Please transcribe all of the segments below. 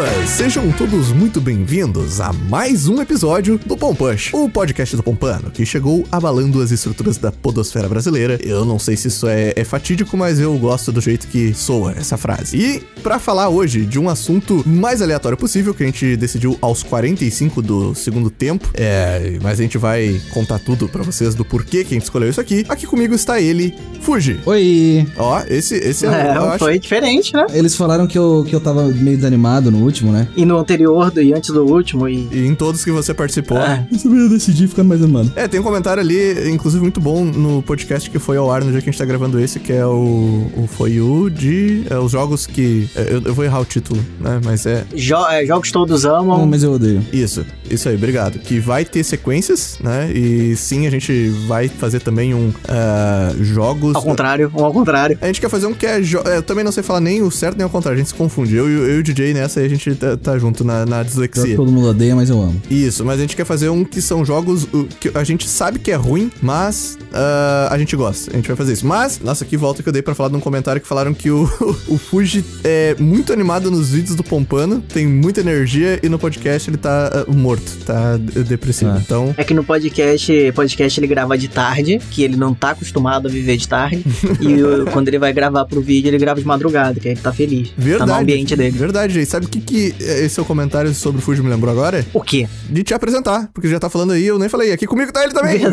pessoas! Sejam todos muito bem-vindos a mais um episódio do Pompush, o podcast do Pompano, que chegou abalando as estruturas da podosfera brasileira. Eu não sei se isso é, é fatídico, mas eu gosto do jeito que soa essa frase. E para falar hoje de um assunto mais aleatório possível, que a gente decidiu aos 45 do segundo tempo, é, mas a gente vai contar tudo para vocês do porquê que a gente escolheu isso aqui. Aqui comigo está ele, Fuji. Oi! Ó, esse, esse é, É, eu acho- foi diferente, né? Eles falaram que eu, que eu tava meio desanimado no último, né? E no anterior do, e antes do último, e. E em todos que você participou. É. Eu decidi ficar mais animado. É, tem um comentário ali, inclusive muito bom no podcast que foi ao ar no dia que a gente tá gravando esse, que é o, o foi o de é, os jogos que é, eu, eu vou errar o título, né? Mas é Jo- é, jogos todos amam. Não, mas eu odeio. isso, isso aí, obrigado. Que vai ter sequências, né? E sim, a gente vai fazer também um ah, jogos. Ao contrário, um ao contrário. A gente quer fazer um que é, jo- é, Eu também não sei falar nem o certo nem o contrário, a gente se confunde. Eu, e o- eu e o DJ nessa aí a gente tá, tá junto na, na dislexia. todo mundo odeia, mas eu amo. Isso, mas a gente quer fazer um que são jogos uh, que a gente sabe que é ruim, mas ah, a gente gosta. A gente vai fazer isso. Mas, nossa, que volta que eu dei pra falar de um comentário que falaram que o, o Fuji é muito animado nos vídeos do Pompano, tem muita energia e no podcast ele tá ah, morto, tá depressivo. Ah. Então, É que no podcast, podcast ele grava de tarde, que ele não tá acostumado a viver de tarde. e quando ele vai gravar pro vídeo, ele grava de madrugada, que aí ele tá feliz. verdade. Tá no ambiente dele. Verdade, gente. Sabe o que, que esse seu comentário sobre o Fuji me lembrou agora? O quê? De te apresentar, porque já tá falando aí, eu nem falei. Aqui comigo tá ele também.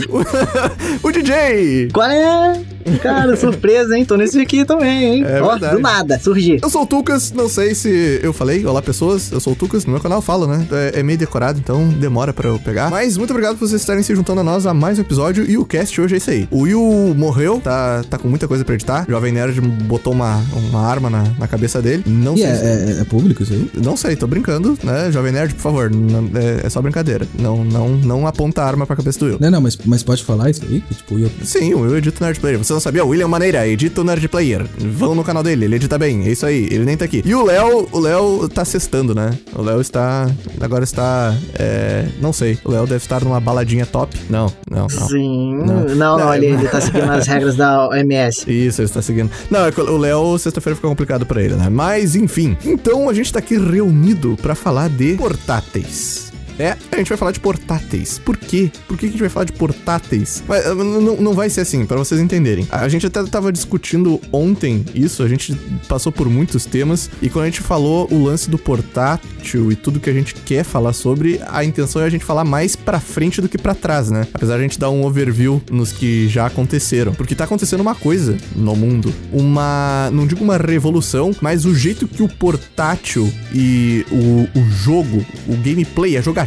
O DJ! Qual é? Cara, surpresa, hein? Tô nesse aqui também, hein? É Ó, verdade. do nada, surgir. Eu sou o Tucas, não sei se eu falei. Olá, pessoas. Eu sou o Tucas. No meu canal eu falo, né? É, é meio decorado, então demora pra eu pegar. Mas muito obrigado por vocês estarem se juntando a nós a mais um episódio. E o cast hoje é isso aí. O Will morreu, tá, tá com muita coisa pra editar. O Jovem Nerd botou uma, uma arma na, na cabeça dele. Não E sei é, se- é- é público isso aí? Não sei, tô brincando, né? Jovem Nerd, por favor, não- é, é só brincadeira. Não, não, não aponta a arma pra cabeça do Will. Não, não, mas, mas pode falar isso aí? Que, tipo, eu... Sim, o Will edita o Nerd Player. Você não sabia? O William Maneira edita o Nerd Player. Vão no canal dele, ele edita bem. É isso aí, ele nem tá aqui. E o Léo, o Léo tá sextando, né? O Léo está. Agora está. É, não sei. O Léo deve estar numa baladinha top. Não, não, não. Sim. Não. Não, não, Não, ele, é- ele tá seguindo as regras da OMS. Isso, ele está seguindo. Não, é que o Léo, sexta-feira fica complicado pra ele, né? Mas, enfim. Então a gente tá aqui reunido pra falar de portáteis. É, a gente vai falar de portáteis. Por quê? Por que a gente vai falar de portáteis? Mas, uh, não, não vai ser assim, pra vocês entenderem. A gente até tava discutindo ontem isso, a gente passou por muitos temas, e quando a gente falou o lance do portátil e tudo que a gente quer falar sobre, a intenção é a gente falar mais pra frente do que pra trás, né? Apesar de a gente dar um overview nos que já aconteceram. Porque tá acontecendo uma coisa no mundo. Uma. Não digo uma revolução, mas o jeito que o portátil e o, o jogo, o gameplay, a jogatina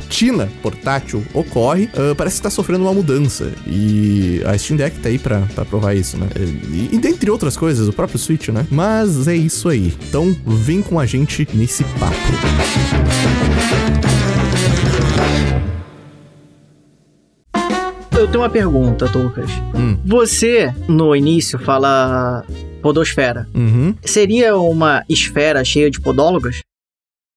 portátil ocorre, ah, parece que tá sofrendo uma mudança. E a Steam Deck tá aí pra, pra provar isso, né? E, e dentre outras coisas, o próprio Switch, né? Mas é isso aí. Então vem com a gente nesse papo. Eu tenho uma pergunta, Lucas. Hum. Você, no início, fala podosfera. Uhum. Seria uma esfera cheia de podólogos?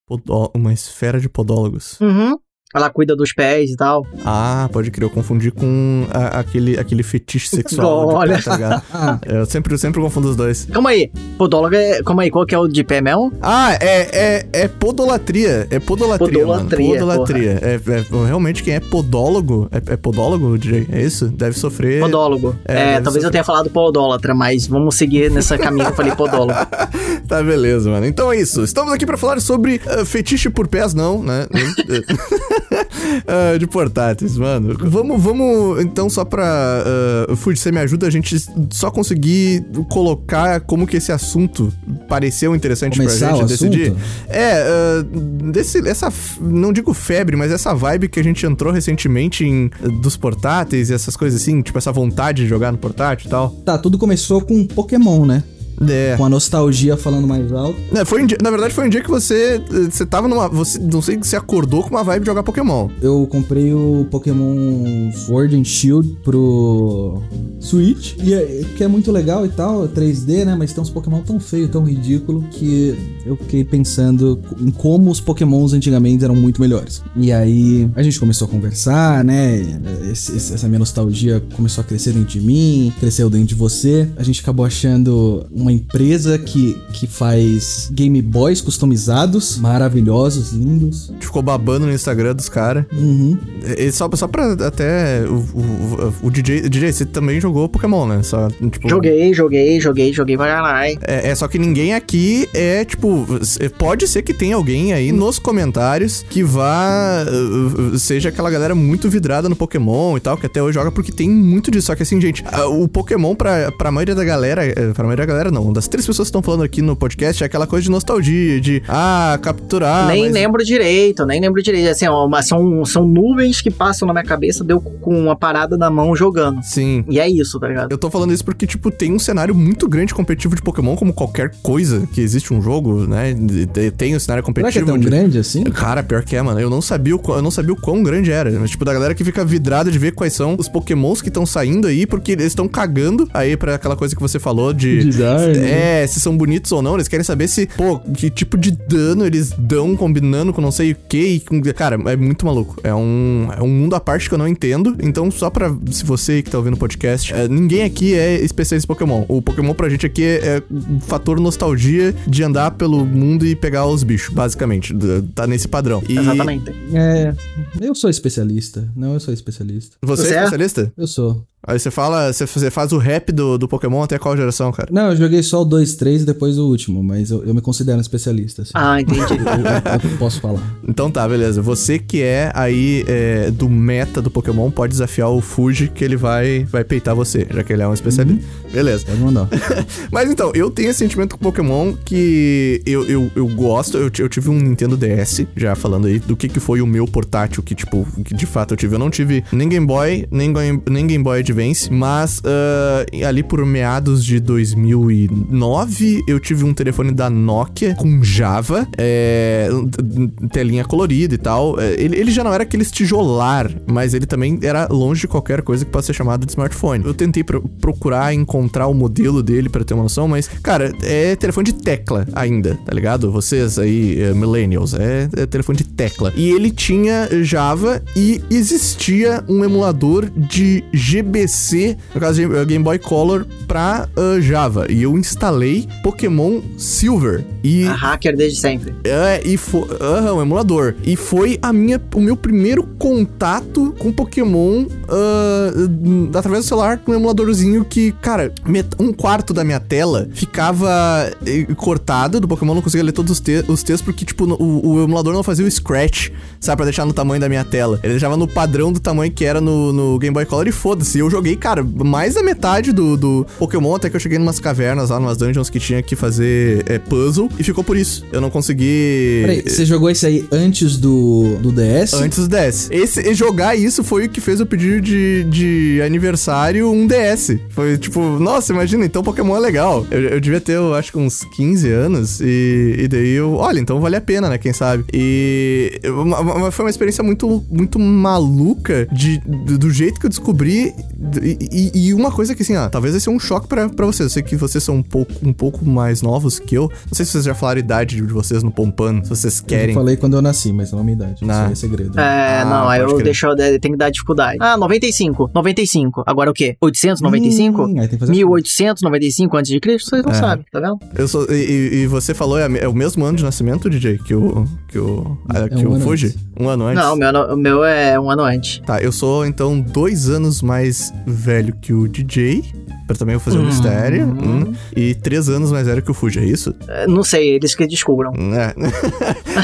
Podó- uma esfera de podólogos. Uhum. Ela cuida dos pés e tal. Ah, pode crer, eu confundi com a- aquele, aquele fetiche sexual. de Olha. tá eu sempre, eu sempre confundo os dois. Calma aí. Podólogo é. Calma aí, qual que é o de pé mesmo? Ah, é, é, é podolatria. É podolatria, Podolatria, mano. Podolatria. É, é- realmente quem é podólogo, é, é podólogo, DJ? É isso? Deve sofrer. Podólogo. É, É, talvez ser- eu tenha falado podólatra, mas vamos seguir nessa caminho que eu falei podólogo. Tá, beleza, mano. Então é isso. Estamos aqui pra falar sobre ah, fetiche por pés, não, né? Ah, de portáteis, mano. Vamos, vamos, então, só pra. Uh, você me ajuda a gente só conseguir colocar como que esse assunto pareceu interessante Começar pra gente decidir. É, ah, desse, essa. Não digo febre, mas essa vibe que a gente entrou recentemente em, dos portáteis e essas coisas assim, tipo essa vontade de jogar no portátil e tal. tá, tudo começou com Pokémon, né? É. Com a nostalgia falando mais alto. É, foi um dia- na verdade, foi um dia que você. Você tava numa. Você, não sei se você acordou com uma vibe de jogar Pokémon. Eu comprei o Pokémon Sword and Shield pro Switch, e é, que é muito legal e tal, 3D, né? Mas tem uns Pokémon tão feio, tão ridículo, que eu fiquei pensando em como os Pokémons antigamente eram muito melhores. E aí a gente começou a conversar, né? Esse- essa minha nostalgia começou a crescer dentro de mim, cresceu dentro de você. A gente acabou achando uma empresa que, que faz Game Boys customizados, maravilhosos, lindos. Ficou babando no Instagram dos caras. Uhum. E só, só pra até. O, o, o, DJ, DJ, você também jogou Pokémon, né? Só, tipo, Joguei, joguei, joguei, joguei pra caralho. É, é só que ninguém aqui é, tipo. Pode ser que tenha alguém aí nos comentários que vá. uh, Seja aquela galera muito vidrada no Pokémon e tal, que até hoje joga, porque tem muito disso. Só que assim, gente, o Pokémon, pra, pra maioria da galera. eh, Pra maioria da galera, não. Das três pessoas que estão falando aqui no podcast, é aquela coisa de nostalgia, de. Ah, capturar. nem mas- lembro direito, nem lembro direito. Assim, ó, mas são, são nuvens que passam na minha cabeça, deu com uma parada na mão jogando. Sim. E é isso, tá ligado? Eu tô falando isso porque, tipo, tem um cenário muito grande competitivo de Pokémon, como qualquer coisa que existe um jogo, né? Tem um cenário Será que é competitivo. tão de- grande assim? Cara, pior que é, mano. Eu não sabia o, eu não sabia o quão grande era. Mas, tipo, da galera que fica vidrada de ver quais são os pokémons que estão saindo aí, porque eles estão cagando aí pra aquela coisa que você falou de... Design. É, se são bonitos ou não. Eles querem saber se, pô, que tipo de dano eles dão combinando com não sei o que. E com... Cara, é muito maluco. É um, é um mundo à parte que eu não entendo. Então, só pra... Se você que tá ouvindo o podcast, é, ninguém aqui é especialista em Pokémon. O Pokémon pra gente aqui é, é um fator nostalgia de andar pelo mundo e pegar os bichos, basicamente. Tá nesse padrão. E Exatamente. É, eu sou especialista. Não, eu sou especialista. Você, Você é é? especialista? Eu sou. Aí você fala, você, faz o rap do, do Pokémon até qual geração, cara? Não, eu joguei só o 2, 3 e depois o último, mas eu, eu me considero um especialista. Assim. Ah, entendi. Eu, eu posso falar. Então tá, beleza. Você que é aí é, do meta do Pokémon pode desafiar o Fuji que ele vai, vai peitar você, já que ele é um especialista. Beleza. Pode mandar. Mas então, eu tenho esse sentimento com Pokémon que eu, eu, eu gosto. Eu, eu tive um Nintendo DS, já falando aí do que, que foi o meu portátil, que tipo, que de fato eu tive. Eu não tive nem Game Boy, nem, Game- nem Game Boy Advance, mas ah, ali por meados de 2009 eu tive um telefone da Nokia com Java, é, telinha colorida e tal. É, Ele, ele já não era aquele tijolar, mas ele também era longe de qualquer coisa que possa ser chamada de smartphone. Eu tentei pro- procurar encontrar o modelo dele pra ter uma noção, mas, cara, é telefone de tecla ainda, tá ligado? Vocês aí, eh, millennials, é, é telefone de tecla. E ele tinha Java e existia um emulador de GBC, no caso de eh, Game Boy Color, pra ah, Java. E eu instalei Pokémon Silver. E A hacker desde sempre. é, e foi. Aham, um emulador. E foi a minha, o meu primeiro contato com Pokémon ah, através do celular com um emuladorzinho que, cara, met- um quarto da minha tela ficava eh, cortado do Pokémon, não conseguia ler todos os, te os textos, porque, tipo, o, o emulador não fazia o scratch, sabe, pra deixar no tamanho da minha tela. Ele deixava no padrão do tamanho que era no, no Game Boy Color e foda-se. Eu joguei, cara, mais da metade do, do Pokémon, até que eu cheguei numas cavernas lá, numas dungeons que tinha que fazer é, puzzle, e ficou por isso. Eu não consegui. Peraí, você jogou esse aí antes do, do DS? Antes do DS. Esse, jogar isso foi o que fez eu pedir de, de aniversário um DS. Foi tipo, nossa, imagina, então Pokémon é legal. Eu, eu devia ter, eu acho que uns 15 anos. E, e daí eu, olha, então vale a pena, né? Quem sabe? E uma- uma- foi uma experiência muito, muito maluca de, do jeito que eu descobri. E, e- e uma coisa que, assim, ó, talvez vai ser um choque pra, pra vocês. Eu sei que vocês são um pouco, um pouco mais novos que eu. Não sei se vocês já falaram a idade de vocês no Pompano, se vocês Eu querem. falei quando eu nasci, mas não a minha idade. Não. Isso aí é segredo. É, Ah, não, aí eu crer. deixo, eu tenho que dar dificuldade. Ah, 95. 95. Agora o quê? 895? Hum, aí tem que fazer 1895 a.C.? Vocês não É. sabem, tá vendo? Eu sou, e, e- você falou, é, é o mesmo ano de nascimento, DJ, que o, que o, ah, É que um o Fuji? antes. Um ano antes? Não, o meu, o meu é um ano antes. Tá, eu sou, então, dois anos mais velho que o DJ, pra também eu fazer um Hum. mistério, hum, e três anos mais velho que o Fuji, é isso? É, Não sei, eles que descubram. É.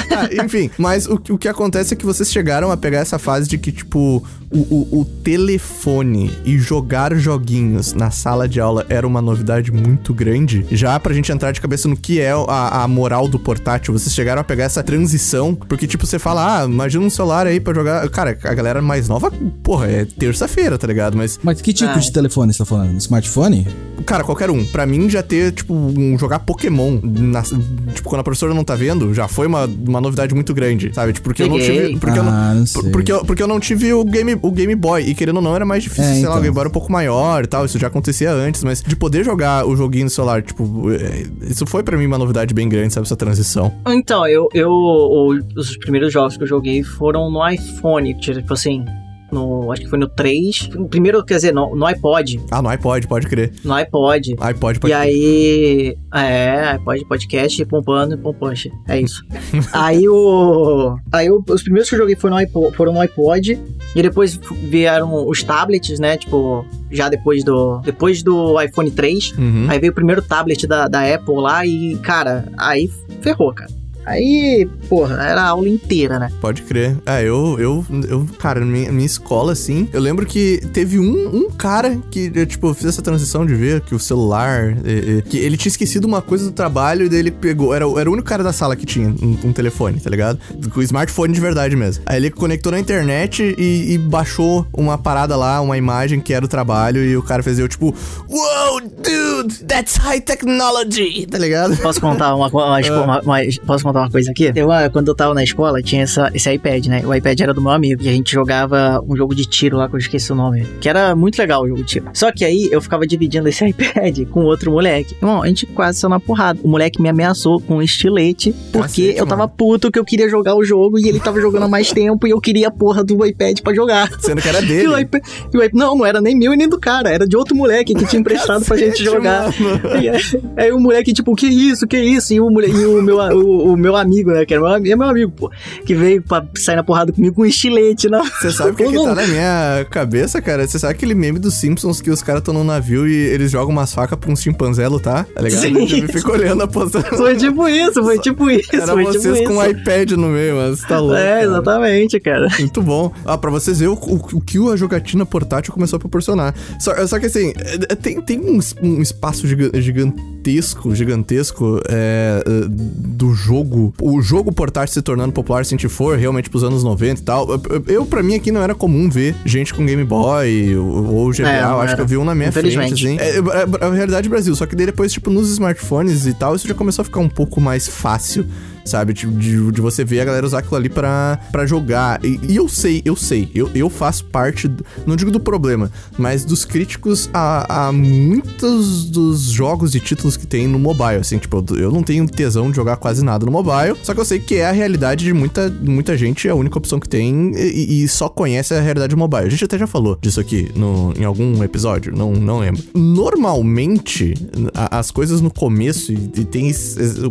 Tá, enfim, mas o, o que acontece é que vocês chegaram a pegar essa fase de que, tipo, o, o- o telefone e jogar joguinhos na sala de aula era uma novidade muito grande. Já pra gente entrar de cabeça no que é a, a moral do portátil, vocês chegaram a pegar essa transição, porque, tipo, você fala, ah, imagina um celular aí pra jogar. Cara, a galera mais nova, porra, é terça-feira, tá ligado? Mas Mas que tipo Ah. de telefone você tá falando? Smartphone? Cara, qualquer um. Pra mim, já ter, tipo, um jogar Pokémon, na- tipo, quando a professora não tá vendo, já foi uma, uma novidade muito grande, sabe? Tipo, porque eu não Peguei. tive. Porque eu não, ah, não porque, eu, porque eu não tive o Game, o Game Boy. E querendo ou não, era mais difícil, É, sei lá, o então. Game Boy era um pouco maior e tal. Isso já acontecia antes, mas de poder jogar o joguinho no celular, tipo, é, isso foi pra mim uma novidade bem grande, sabe? Essa transição. Então, eu, eu o- os primeiros jogos que eu joguei foram no iPhone, tipo assim, no. Acho que foi no 3. Primeiro, quer dizer, no, no iPod. Ah, no iPod, pode crer. No iPod. iPod, pode E aí. É, iPod, podcast, pompando e pompanche. É isso. aí o. Aí o- os primeiros que eu joguei foram no iPod, foram no iPod. E depois vieram os tablets, né? Tipo, já depois do. Depois do iPhone 3. Uhum. Aí veio o primeiro tablet da, da Apple lá e, cara, aí ferrou, cara. Aí, porra, era a aula inteira, né? Pode crer. É, eu, eu, eu cara, na minha, minha escola, assim, eu lembro que teve um, um cara que, eu, tipo, fiz essa transição de ver que o celular, é, é, que ele tinha esquecido uma coisa do trabalho e daí ele pegou, era, o- era o único cara da sala que tinha um, um telefone, tá ligado? Com smartphone de verdade mesmo. Aí ele conectou na internet e, e baixou uma parada lá, uma imagem que era o trabalho e o cara fez eu, tipo, wow, dude, that's high technology, tá ligado? Posso contar uma, co- uma, uma- uma- posso contar uma coisa aqui? Eu, ah, quando eu tava na escola, tinha essa, esse iPad, né? O iPad era do meu amigo. E a gente jogava um jogo de tiro lá, que eu esqueci o nome. Que era muito legal o jogo de tiro. Só que aí eu ficava dividindo esse iPad com outro moleque. Irmão, a gente quase saiu na porrada. O moleque me ameaçou com um estilete. Porque Cacete, eu tava mano. puto que eu queria jogar o jogo e ele tava jogando há mais tempo e eu queria a porra do iPad pra jogar. Sendo que era E dele. iPad, e o iPad- não, não era nem meu e nem do cara, era de outro moleque que tinha emprestado pra gente Cacete, jogar. E aí, aí o moleque, tipo, que isso, que isso? E o, mole- e o, meu, o, o meu amigo, né? Que era meu, é meu amigo, pô. Que veio pra sair na porrada comigo com um estilete, não. Você sabe o que, que tá na minha cabeça, cara? Você sabe aquele meme dos Simpsons que os caras estão num navio e eles jogam umas facas pra uns chimpanzé lutar, tá ligado? Sim. Tipo, fica olhando a posição. Foi tipo isso, foi tipo isso, Era foi vocês tipo com um iPad no meio, mas tá louco. É, cara. exatamente, cara. Muito bom. Ah, pra vocês verem o, o, o que a jogatina portátil começou a proporcionar. Só, só que assim, é, é, tem, tem um, um espaço giga- gigantesco, gigantesco é, é, do jogo. O jogo portátil se tornando popular, se a gente for realmente pros anos 90 e tal. Eu, eu, pra mim, aqui não era comum ver gente com Game Boy ou, ou GBA. É, eu acho que eu vi um na minha frente, assim. É, é, é a realidade Brasil. Só que daí depois, tipo, nos smartphones e tal, isso já começou a ficar um pouco mais fácil sabe? Tipo, de, de você ver a galera usar aquilo ali pra, pra jogar. E, e eu sei, eu sei, eu, eu faço parte, do- não digo do problema, mas dos críticos a, a muitos dos jogos e títulos que tem no mobile. Assim, tipo, eu, não tenho tesão de jogar quase nada no mobile, só que eu sei que é a realidade de muita, muita gente, é a única opção que tem e, e só conhece a realidade mobile. A gente até já falou disso aqui no, em algum episódio, não, não lembro. Normalmente, a- as coisas no começo e, e tem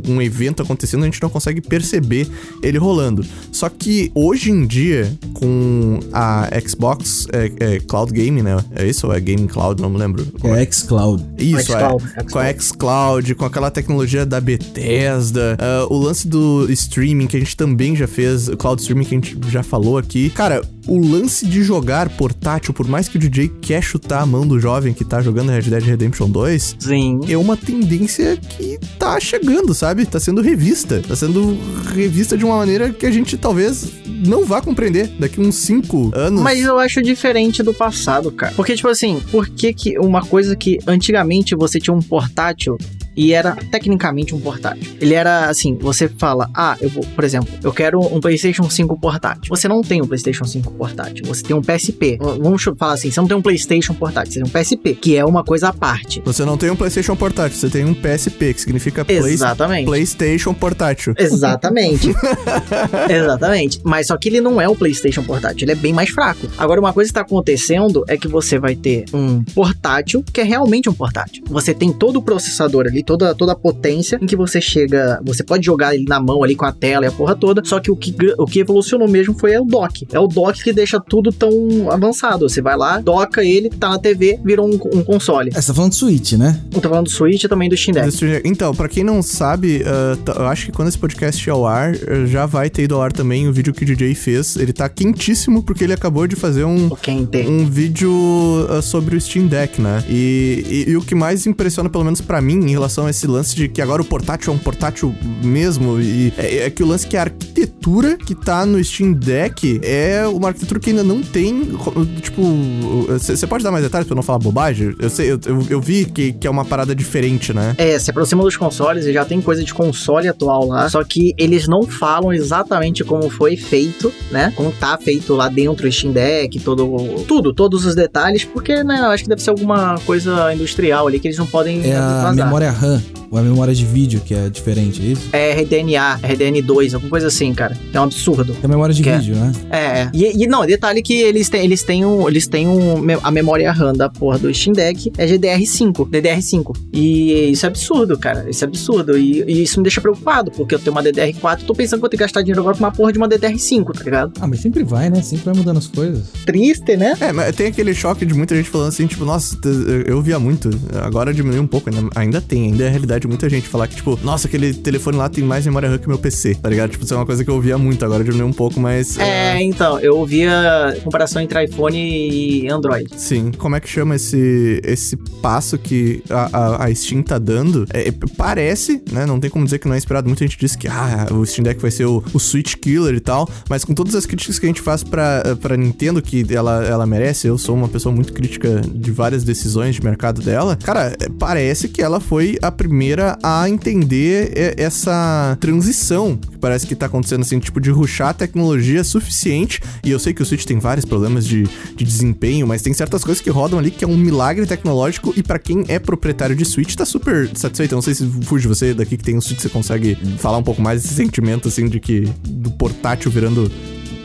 um evento acontecendo, a gente não consegue perceber ele rolando. Só que hoje em dia, com a Xbox é, é Cloud Game, né? É isso ou é Game Cloud? Não me lembro. É xCloud. Isso, é. xCloud, Com a xCloud, com aquela tecnologia da Bethesda, ah, o lance do streaming que a gente também já fez, o cloud streaming que a gente já falou aqui. Cara, o lance de jogar portátil, por mais que o DJ quer chutar a mão do jovem que tá jogando Red Dead Redemption 2, Sim. é uma tendência que tá chegando, sabe? Tá sendo revista. Tá sendo revista de uma maneira que a gente talvez não vá compreender daqui uns 5 anos. Mas eu acho diferente do passado, cara. Porque, tipo assim, por que, que uma coisa que antigamente você tinha um portátil e era tecnicamente um portátil? Ele era assim, você fala, ah, eu vou, por exemplo, eu quero um PlayStation 5 portátil. Você não tem um PlayStation 5 portátil, você tem um PSP. Vamos falar assim, você não tem um PlayStation portátil, você tem um PSP, que é uma coisa à parte. Você não tem um PlayStation portátil, você tem um PSP, que significa Play- Exatamente. PlayStation portátil. Exatamente. Exatamente. Mas só que ele não é o PlayStation portátil, ele é bem mais fraco. Agora, uma coisa que tá acontecendo é que você vai ter um portátil que é realmente um portátil. Você tem todo o processador ali, toda, toda a potência em que você chega. Você pode jogar ele na mão ali com a tela e a porra toda. Só que o que, o que evolucionou mesmo foi o dock. É o dock que deixa tudo tão avançado. Você vai lá, doca ele, tá na TV, virou um, um console. É, você tá falando de Switch, né? Eu tô falando do Switch e também do Steam Deck. Então, pra quem não sabe, ah, tá- eu acho que quando esse podcast ir ao ar, eh, já vai ter ido ao ar também o vídeo que o DJ fez. Ele tá quentíssimo porque ele acabou de fazer um, um vídeo ah, sobre o Steam Deck, né? E, e- e o que mais impressiona, pelo menos pra mim, em relação a esse lance de que agora o portátil é um portátil mesmo, e é, é que o lance que a arquitetura que tá no Steam Deck é uma arquitetura que ainda não tem. Tipo, você pode dar mais detalhes pra eu não falar bobagem? Eu sei, eu, eu, eu vi que, que é uma parada diferente, né? É, se aproxima dos consoles e já tem coisa de console atual lá. Só que eles não falam exatamente como foi feito, né? Como tá feito lá dentro o Steam Deck, todo, tudo, todos os detalhes, porque, né, eu acho que deve ser alguma coisa industrial ali que eles não podem É a memória RAM. Ou é a memória de vídeo que é diferente, é isso? É RDNA, RDN2, alguma coisa assim, cara. É um absurdo. É a memória de Que é- vídeo, né? É, é. E, e não, detalhe que eles têm, eles têm, um, eles têm um, a memória RAM da porra do Steam Deck é GDR5, DDR5. E isso é absurdo, cara. Isso é absurdo. E, e isso me deixa preocupado, porque eu tenho uma DDR4 e tô pensando que vou ter que gastar dinheiro agora com uma porra de uma DDR5, tá ligado? Ah, mas sempre vai, né? Sempre vai mudando as coisas. Triste, né? É, mas tem aquele choque de muita gente falando assim, tipo, nossa, eu via muito, agora diminuiu um pouco, ainda, ainda tem, ainda é a realidade de muita gente falar que, tipo, nossa, aquele telefone lá tem mais memória RAM que meu PC, tá ligado? Tipo, isso é uma coisa que eu ouvia muito, agora diminuiu um pouco, mas... É, então, eu ouvia comparação entre iPhone e Android. Sim, como é que chama esse, esse passo que a, a, a Steam tá dando? É, é, parece, né? Não tem como dizer que não é inspirado. Muita gente disse que ah, o Steam Deck vai ser o, o Switch Killer e tal. Mas com todas as críticas que a gente faz pra, pra Nintendo, que ela, ela merece, eu sou uma pessoa muito crítica de várias decisões de mercado dela. Cara, é, parece que ela foi a primeira a entender essa transição que parece que tá acontecendo, assim, tipo, de ruxar a tecnologia suficiente. E eu sei que o Switch tem vários problemas de, de desempenho, mas tem certas coisas que rodam ali que é um milagre tecnológico. E pra quem é proprietário de Switch, tá super satisfeito. Eu não sei se fuge você daqui que tem um Switch, você consegue falar um pouco mais desse sentimento, assim, de que do portátil virando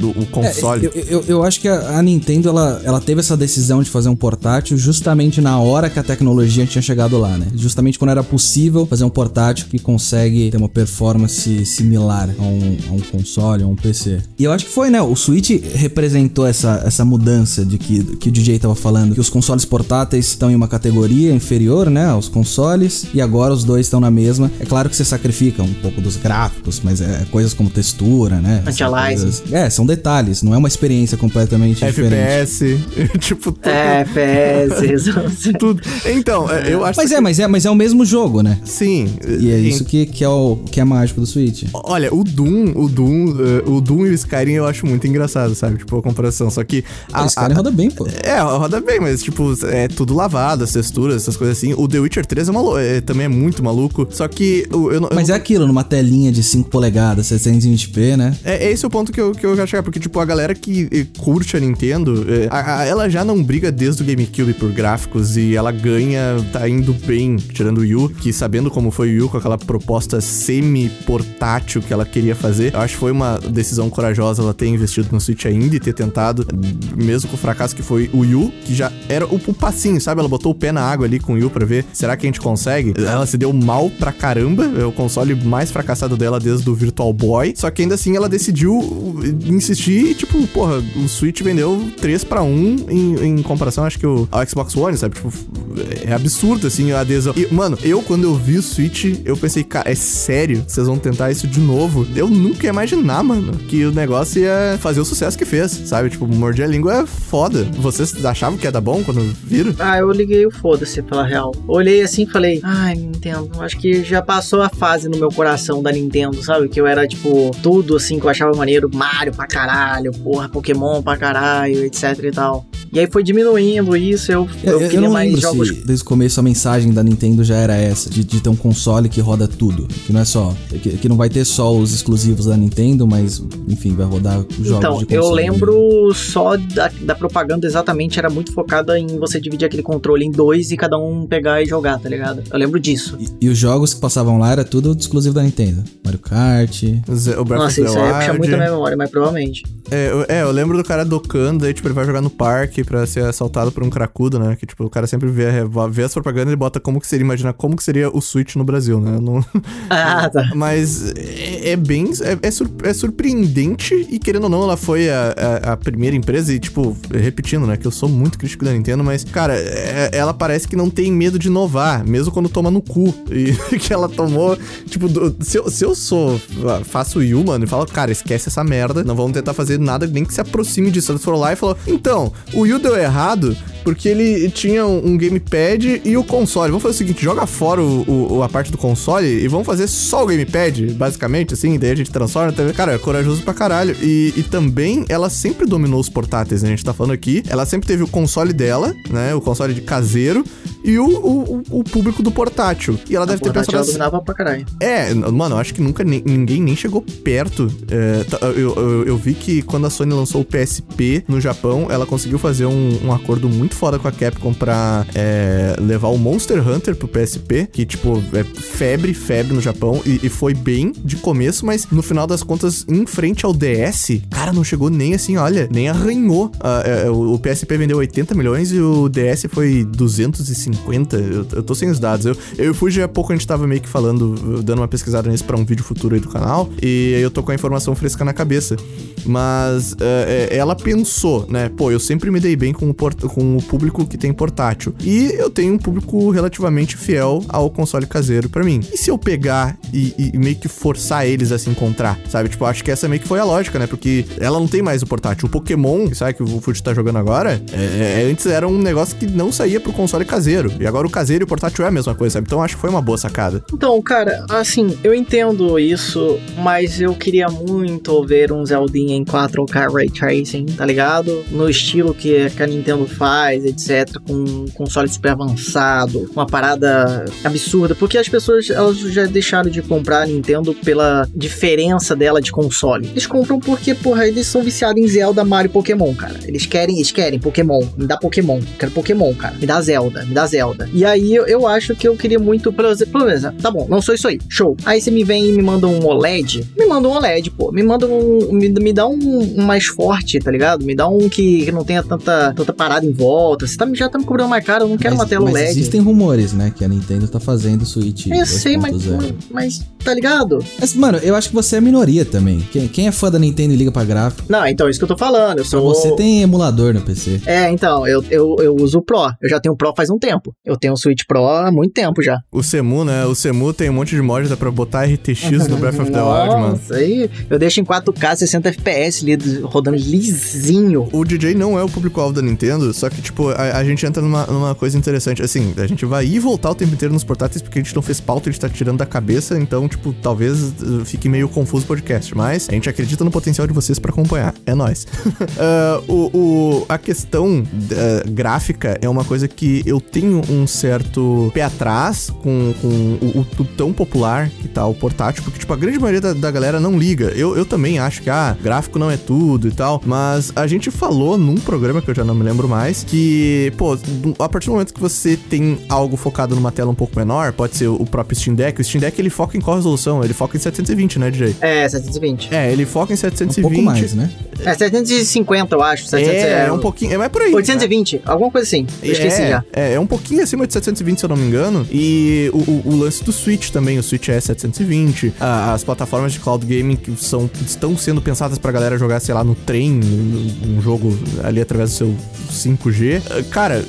do, o console. É, eu, eu, eu acho que a, a Nintendo ela, ela teve essa decisão de fazer um portátil justamente na hora que a tecnologia tinha chegado lá, né? Justamente quando era possível fazer um portátil que consegue ter uma performance similar a um, a um console, a um PC. E eu acho que foi, né? O Switch representou essa, essa mudança de que, que o DJ tava falando, que os consoles portáteis estão em uma categoria inferior, né? Aos consoles, e agora os dois estão na mesma. É claro que você sacrifica um pouco dos gráficos, mas é coisas como textura, né? Anti-aliasing. É, são detalhes, não é uma experiência completamente diferente. FPS, tipo, tudo. É, FPS. tudo. Então, é, eu acho Mas que é, mas é, mas é o mesmo jogo, né? Sim. E é isso que, que, é o, que é mágico do Switch. Olha, o Doom, o Doom, eh, o Doom e o Skyrim eu acho muito engraçado, sabe? Tipo, a comparação. Só que. A, Ah, esse cara roda bem, pô. É, roda bem, mas tipo, é tudo lavado, as texturas, essas coisas assim. O The Witcher 3 é malu- é, também é muito maluco. Só que o- eu, eu Mas não- é aquilo, numa telinha de 5 polegadas, 720p, né? É, é esse o ponto que eu, que eu quero chegar, porque, tipo, a galera que eh, curte a Nintendo, eh, a- a- ela já não briga desde o GameCube por gráficos e ela ganha, tá indo bem, tirando o Wii U, que sabendo como foi o Wii U, com aquela proposta semi-portátil que ela queria fazer, eu acho que foi uma decisão corajosa ela ter investido no Switch ainda e ter tentado, mesmo com o fracasso que foi o Wii U, que já era o, o passinho, sabe? Ela botou o pé na água ali com o Wii U pra ver, será que a gente consegue? Ela se deu mal pra caramba, é o console mais fracassado dela desde o Virtual Boy, só que ainda assim ela decidiu insistir e, tipo, porra, o Switch vendeu 3 pra 1 em, em comparação, acho que o, ao Xbox One, sabe? Tipo, é absurdo, assim, a adesão. E, mano, eu quando eu vi o Switch, eu pensei, cara, é sério? Vocês vão tentar isso de novo? Eu nunca ia imaginar, mano, que o negócio ia fazer o sucesso que fez, sabe? Tipo, morder a língua é foda. Vocês achavam que ia dar bom quando viram? Ah, eu liguei o foda-se, pela real. Olhei assim e falei, ai, Nintendo, acho que já passou a fase no meu coração da Nintendo, sabe? Que eu era, tipo, tudo assim que eu achava maneiro, Mario pra caralho, porra, Pokémon pra caralho, etc e tal. E aí foi diminuindo isso, eu, eu, Eu, eu queria não mais lembro jogos. se desde o começo a mensagem da Nintendo já era essa, de, de ter um console que roda tudo. Que não é só. Que, que não vai ter só os exclusivos da Nintendo, mas, enfim, vai rodar os jogos Então, de eu console. lembro só da, da propaganda exatamente, era muito focada em você dividir aquele controle em dois e cada um pegar e jogar, tá ligado? Eu lembro disso. E, e os jogos que passavam lá era tudo exclusivo da Nintendo. Mario Kart. O Breath Nossa, of isso the aí puxa Wild. muito na memória, mas provavelmente. É eu, é, eu lembro do cara docando, aí, tipo, ele vai jogar no parque pra ser assaltado por um cracudo, né? Que, tipo, o cara sempre vê, vê as propagandas e bota como que seria, imagina como que seria o Switch no Brasil, né? Não... Ah, tá. Mas é, é bem. É, é sur- é surpreendente e, querendo ou não, ela foi a, a- a primeira empresa e, tipo, repetindo, né? Que eu sou muito crítico da Nintendo, mas, cara, é- ela parece que não tem medo de inovar, mesmo quando toma no cu. E que ela tomou. Tipo, do- se, eu, se eu sou. Faço o Wii U, mano, e falo, cara, esquece essa merda, não vamos tentar fazer nada nem que se aproxime disso. Eles foram lá e falou, então, o Wii deu errado porque ele tinha um, gamepad e o console. Vamos fazer o seguinte, joga fora o, o- a parte do console e vamos fazer só o gamepad, basicamente, assim, daí a gente transforma. tá? Cara, é corajoso pra caralho. E, e também, ela sempre dominou os portáteis, né? A gente tá falando aqui. Ela sempre teve o console dela, né? O console de caseiro. E o, o, o público do portátil. E ela A deve ter pensado ela assim, dominava pra caralho. é, mano, eu acho que nunca ni- ninguém nem chegou perto. É, tá, eu, eu, eu vi que quando a Sony lançou o PSP no Japão, ela conseguiu fazer um, um acordo muito foda com a Capcom pra é, levar o Monster Hunter pro PSP, que, tipo, é febre, febre no Japão, e, e foi bem de começo, mas no final das contas, em frente ao DS, cara, não chegou nem assim, olha, nem arranhou. Ah, é, o, o PSP vendeu 80 milhões e o DS foi 250. Eu, eu tô sem os dados. Eu, eu e o Fuji há pouco a gente tava meio que falando, dando uma pesquisada nisso pra um vídeo futuro aí do canal, e eu tô com a informação fresca na cabeça. Mas é, ela pensou, né? Pô, eu sempre me dei bem com o, com o público que tem portátil. E eu tenho um público relativamente fiel ao console caseiro pra mim. E se eu pegar e, e meio que forçar eles a se encontrar, sabe? Tipo, acho que essa meio que foi a lógica, né? Porque ela não tem mais o portátil. O Pokémon, sabe, que o Fuji tá jogando agora, é- é- antes era um negócio que não saía pro console caseiro. E agora o caseiro e o portátil é a mesma coisa, sabe? Então acho que foi uma boa sacada. Então, cara, assim, eu entendo isso, mas eu queria muito ver um Zeldinha em 4K Ray Tracing, tá ligado? No estilo que que a Nintendo faz, etc, com um console super avançado, uma parada absurda, porque as pessoas elas já deixaram de comprar a Nintendo pela diferença dela de console. Eles compram porque, porra, eles são viciados em Zelda, Mario e Pokémon, cara. Eles querem, eles querem Pokémon, me dá Pokémon, quero Pokémon, cara. Me dá Zelda, me dá Zelda. E aí eu, eu acho que eu queria muito, exemplo, beleza, tá bom, não sou isso aí, show. Aí você me vem e me manda um OLED, me manda um OLED, pô. Me manda um, me, me dá um, um mais forte, tá ligado? Me dá um que, que não tenha tanta, tanta parada em volta. Você tá, já tá me cobrando mais caro, eu não quero mas, uma tela mas OLED. existem rumores, né? Que a Nintendo tá fazendo Switch Eu sei, mas, 2.0. mas tá ligado? Mas, mano, eu acho que você é minoria também. Quem, quem é fã da Nintendo e liga pra gráfico? Não, então, isso que eu tô falando. Eu Pra sou. você tem emulador no PC. É, então, eu, eu, eu uso o Pro. Eu já tenho o Pro faz um tempo. Eu tenho o Switch Pro há muito tempo já. O Semu, né? O Semu tem um monte de mods, dá pra botar RTX no Breath of the Wild, mano. Nossa, aí eu deixo em 4K 60 FPS rodando lisinho. O DJ não é o público-alvo da Nintendo, só que, tipo, a, a gente entra numa, numa coisa interessante. Assim, a gente vai ir e voltar o tempo inteiro nos portáteis porque a gente não fez pauta, a gente tá tirando da cabeça, então, tipo, talvez uh, fique meio confuso o podcast. Mas a gente acredita no potencial de vocês pra acompanhar. É nóis. Ah, o, o- a questão eh, gráfica é uma coisa que eu tenho um certo pé atrás com, com o, o- o tão popular que tá o portátil, porque, tipo, a grande maioria da, da galera não liga. Eu, eu também acho que, ah, gráfico não é tudo e tal, mas a gente falou num programa que eu já não me lembro mais, que, pô, a partir do momento que você tem algo focado numa tela um pouco menor, pode ser o próprio Steam Deck, o Steam Deck ele foca em qual resolução? Ele foca em 720, né, DJ? É, 720. É, ele foca em Um 720. pouco mais, né? É, 750, eu acho. 700, É, é um pouquinho, é mais por aí. né? 820, alguma coisa assim. Eu esqueci é, já. É, é um pouquinho acima de 720, se eu não me engano. E o, o- o lance do Switch também, o Switch é 720. a- as plataformas de cloud gaming que são, estão sendo pensadas pra galera jogar, sei lá, no trem, um jogo ali através do seu 5G. Ah, Cara.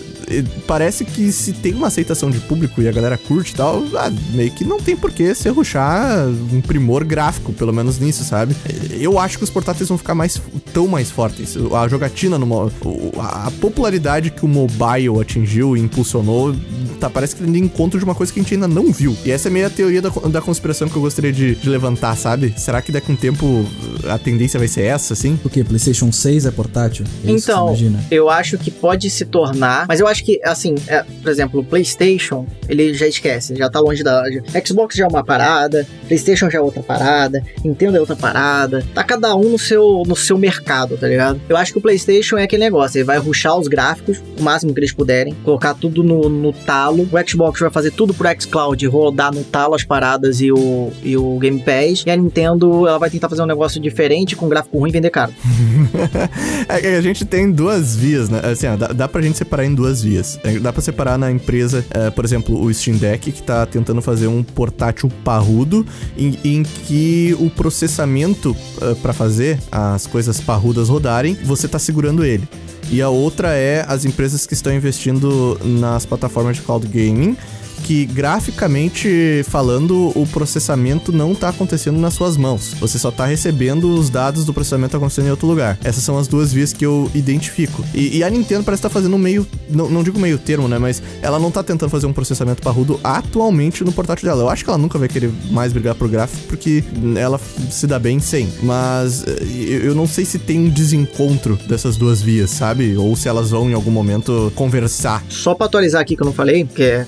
Parece que se tem uma aceitação de público e a galera curte e tal, ah, meio que não tem por que se ruxar um primor gráfico, pelo menos nisso, sabe? Eu acho que os portáteis vão ficar mais tão mais fortes. A jogatina no a popularidade que o mobile atingiu e impulsionou, tá, parece que ele encontro de uma coisa que a gente ainda não viu. E essa é meio a teoria da, da conspiração que eu gostaria de, de levantar, sabe? Será que daqui a um tempo a tendência vai ser essa, assim? O que? PlayStation 6 é portátil? É isso que Então, você imagina? eu acho que pode se tornar, mas eu acho que, assim, é, por exemplo, o PlayStation, ele já esquece, já tá longe da. Xbox já é uma parada, PlayStation já é outra parada, Nintendo é outra parada, tá cada um no seu, no seu mercado, tá ligado? Eu acho que o PlayStation é aquele negócio, ele vai ruxar os gráficos o máximo que eles puderem, colocar tudo no, no talo, o Xbox vai fazer tudo pro xCloud, rodar no talo as paradas e o, e o Game Pass, e a Nintendo, ela vai tentar fazer um negócio diferente com gráfico ruim e vender caro. É que a gente tem duas vias, né? Assim, ó, dá, dá pra gente separar em duas É, Dá pra separar na empresa, é, por exemplo, o Steam Deck, que tá tentando fazer um portátil parrudo, em, em que o processamento é, pra fazer as coisas parrudas rodarem, você tá segurando ele. E a outra é as empresas que estão investindo nas plataformas de cloud gaming, que graficamente falando, o processamento não tá acontecendo nas suas mãos. Você só tá recebendo os dados do processamento acontecendo em outro lugar. Essas são as duas vias que eu identifico. E, e a Nintendo parece estar tá fazendo meio. Não, não digo meio termo, né? Mas ela não tá tentando fazer um processamento parrudo atualmente no portátil dela. Eu acho que ela nunca vai querer mais brigar pro gráfico, porque ela se dá bem sem. Mas eh, eu não sei se tem um desencontro dessas duas vias, sabe? Ou se elas vão em algum momento conversar. Só pra atualizar aqui que eu não falei, porque é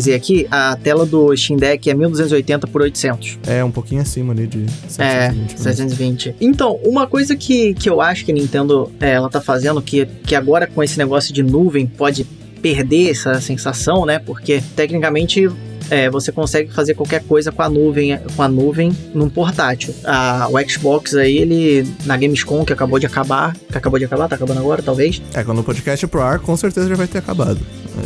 pesquisei aqui, a tela do Steam Deck é 1280 por 800. É, um pouquinho acima ali de 720. É, 720. Então, uma coisa que, que eu acho que a Nintendo é, ela tá fazendo, que, que agora com esse negócio de nuvem pode perder essa sensação, né? Porque tecnicamente é, você consegue fazer qualquer coisa com a nuvem, com a nuvem num portátil. A, o Xbox aí, ele na Gamescom que acabou de acabar, que acabou de acabar, tá acabando agora, talvez. É, quando o podcast pro ar, com certeza já vai ter acabado.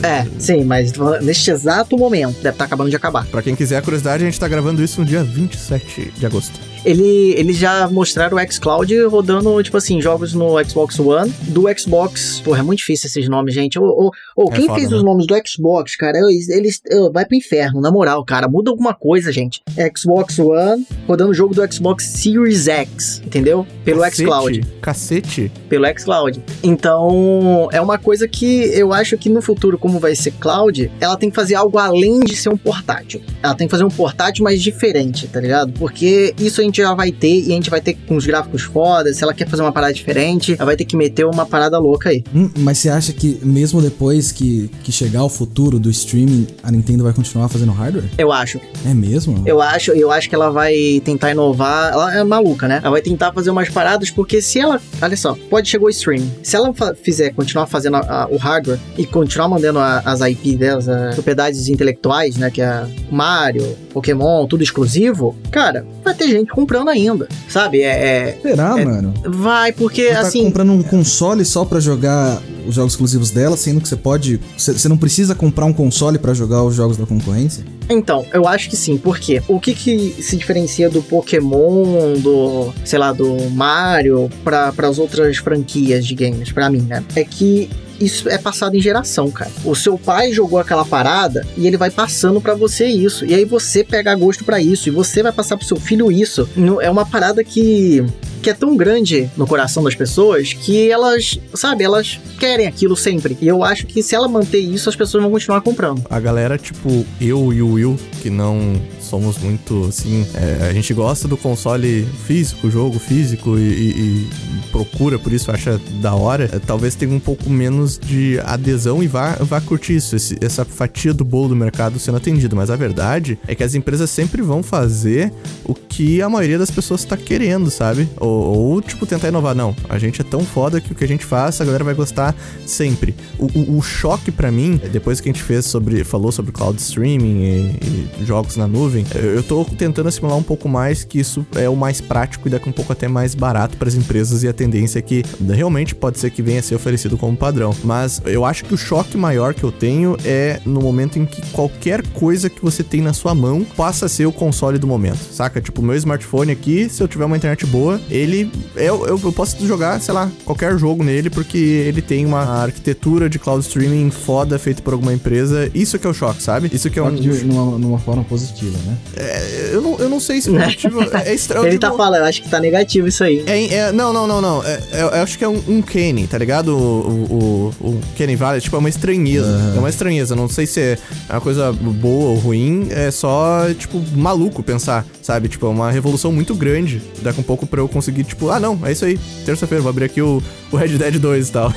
É, sim, mas neste exato momento deve estar tá acabando de acabar. Para quem quiser a curiosidade, a gente tá gravando isso no dia 27 de agosto ele, eles já mostraram o xCloud rodando, tipo assim, jogos no Xbox One, do Xbox. Porra, é muito difícil esses nomes, gente. Ou, ou, ou é quem foda, fez né? os nomes do Xbox, cara, eles. Vai pro inferno, na moral, cara. Muda alguma coisa, gente. Xbox One rodando o jogo do Xbox Series X, entendeu? Pelo Cacete, xCloud. Cacete. Pelo xCloud. Então, é uma coisa que eu acho que no futuro, como vai ser cloud, ela tem que fazer algo além de ser um portátil. Ela tem que fazer um portátil mais diferente, tá ligado? Porque isso a gente já vai ter e a gente vai ter com os gráficos fodas. Se ela quer fazer uma parada diferente, ela vai ter que meter uma parada louca aí. Hum, mas você acha que mesmo depois que, que chegar o futuro do streaming, a Nintendo vai continuar fazendo hardware? Eu acho. É mesmo? Eu acho, eu acho que ela vai tentar inovar. Ela é maluca, né? Ela vai tentar fazer umas paradas porque se ela, olha só, pode chegar o streaming. Se ela fizer continuar fazendo a, a, o hardware e continuar mandando a, as IP delas, as propriedades intelectuais, né, que é Mario, Pokémon, tudo exclusivo, cara, vai ter gente com comprando ainda, sabe? É, é Será, é, mano? Vai, porque você tá assim. comprando um console só para jogar os jogos exclusivos dela, sendo que você pode. Você não precisa comprar um console para jogar os jogos da concorrência? Então, eu acho que sim, porque o que, que se diferencia do Pokémon, do, sei lá, do Mario, para as outras franquias de games, para mim, né? É que isso é passado em geração, cara. O seu pai jogou aquela parada e ele vai passando para você isso. E aí você pega gosto para isso e você vai passar pro seu filho isso. É uma parada que que é tão grande no coração das pessoas que elas, sabe, elas querem aquilo sempre. E eu acho que se ela manter isso, as pessoas vão continuar comprando. A galera, tipo, eu e o Will, que não somos muito assim. É, a gente gosta do console físico, jogo físico e, e, e procura por isso, acha da hora. É, talvez tenha um pouco menos de adesão e vá, vá curtir isso, esse, essa fatia do bolo do mercado sendo atendida. Mas a verdade é que as empresas sempre vão fazer o que a maioria das pessoas está querendo, sabe? Ou, ou, tipo, tentar inovar. Não, a gente é tão foda que o que a gente faz, a galera vai gostar sempre. O, o, o choque para mim, depois que a gente fez sobre, falou sobre cloud streaming e, e jogos na nuvem, eu tô tentando assimilar um pouco mais que isso é o mais prático e daqui um pouco até mais barato para as empresas e a tendência é que realmente pode ser que venha a ser oferecido como padrão. Mas eu acho que o choque maior que eu tenho é no momento em que qualquer coisa que você tem na sua mão passa a ser o console do momento, saca? Tipo, o meu smartphone aqui, se eu tiver uma internet boa, ele eu, eu, eu posso jogar, sei lá, qualquer jogo nele porque ele tem uma arquitetura de cloud streaming foda feita por alguma empresa. Isso que é o choque, sabe? Isso que é um. De, numa, numa forma positiva, né? É, eu, não, eu não sei se positivo é, é estranho. Ele tá falando, eu acho que tá negativo isso aí. É, é não, não, não, não. É, é, eu acho que é um, um Kenny, tá ligado? O, o, o Kenny Valley, tipo, é uma estranheza. Uhum. É uma estranheza. Não sei se é uma coisa boa ou ruim. É só, tipo, maluco pensar, sabe? Tipo, é uma revolução muito grande. Daqui um pouco pra eu conseguir, tipo, ah, não, é isso aí. Terça-feira, vou abrir aqui o, o Red Dead 2 e tal.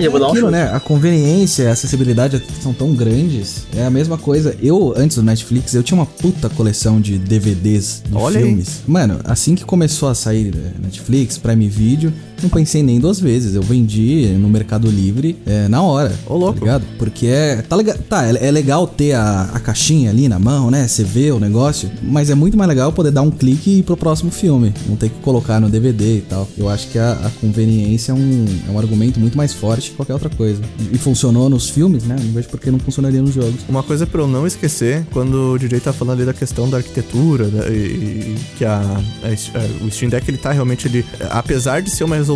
E eu vou dar um Aquilo, né? A conveniência, a acessibilidade são tão grandes. É a mesma coisa. Eu, antes do Netflix, eu tinha uma puta coleção de DVDs de Olha filmes. Aí. Mano, assim que começou a sair eh, Netflix, Prime Video, não pensei nem duas vezes. Eu vendi no Mercado Livre é, na hora. Ô, louco. Tá? Porque é. Tá, legal, tá, é, é legal ter a, a caixinha ali na mão, né? Você vê o negócio. Mas é muito mais legal poder dar um clique e ir pro próximo filme. Não ter que colocar no DVD e tal. Eu acho que a, a conveniência é um é um argumento muito mais forte que qualquer outra coisa. E funcionou nos filmes, né? Não vejo por que não funcionaria nos jogos. Uma coisa pra eu não esquecer, quando o DJ tá falando ali da questão da arquitetura, da, e, e, que a, a, o Steam Deck ele tá realmente ele, apesar de ser uma resolução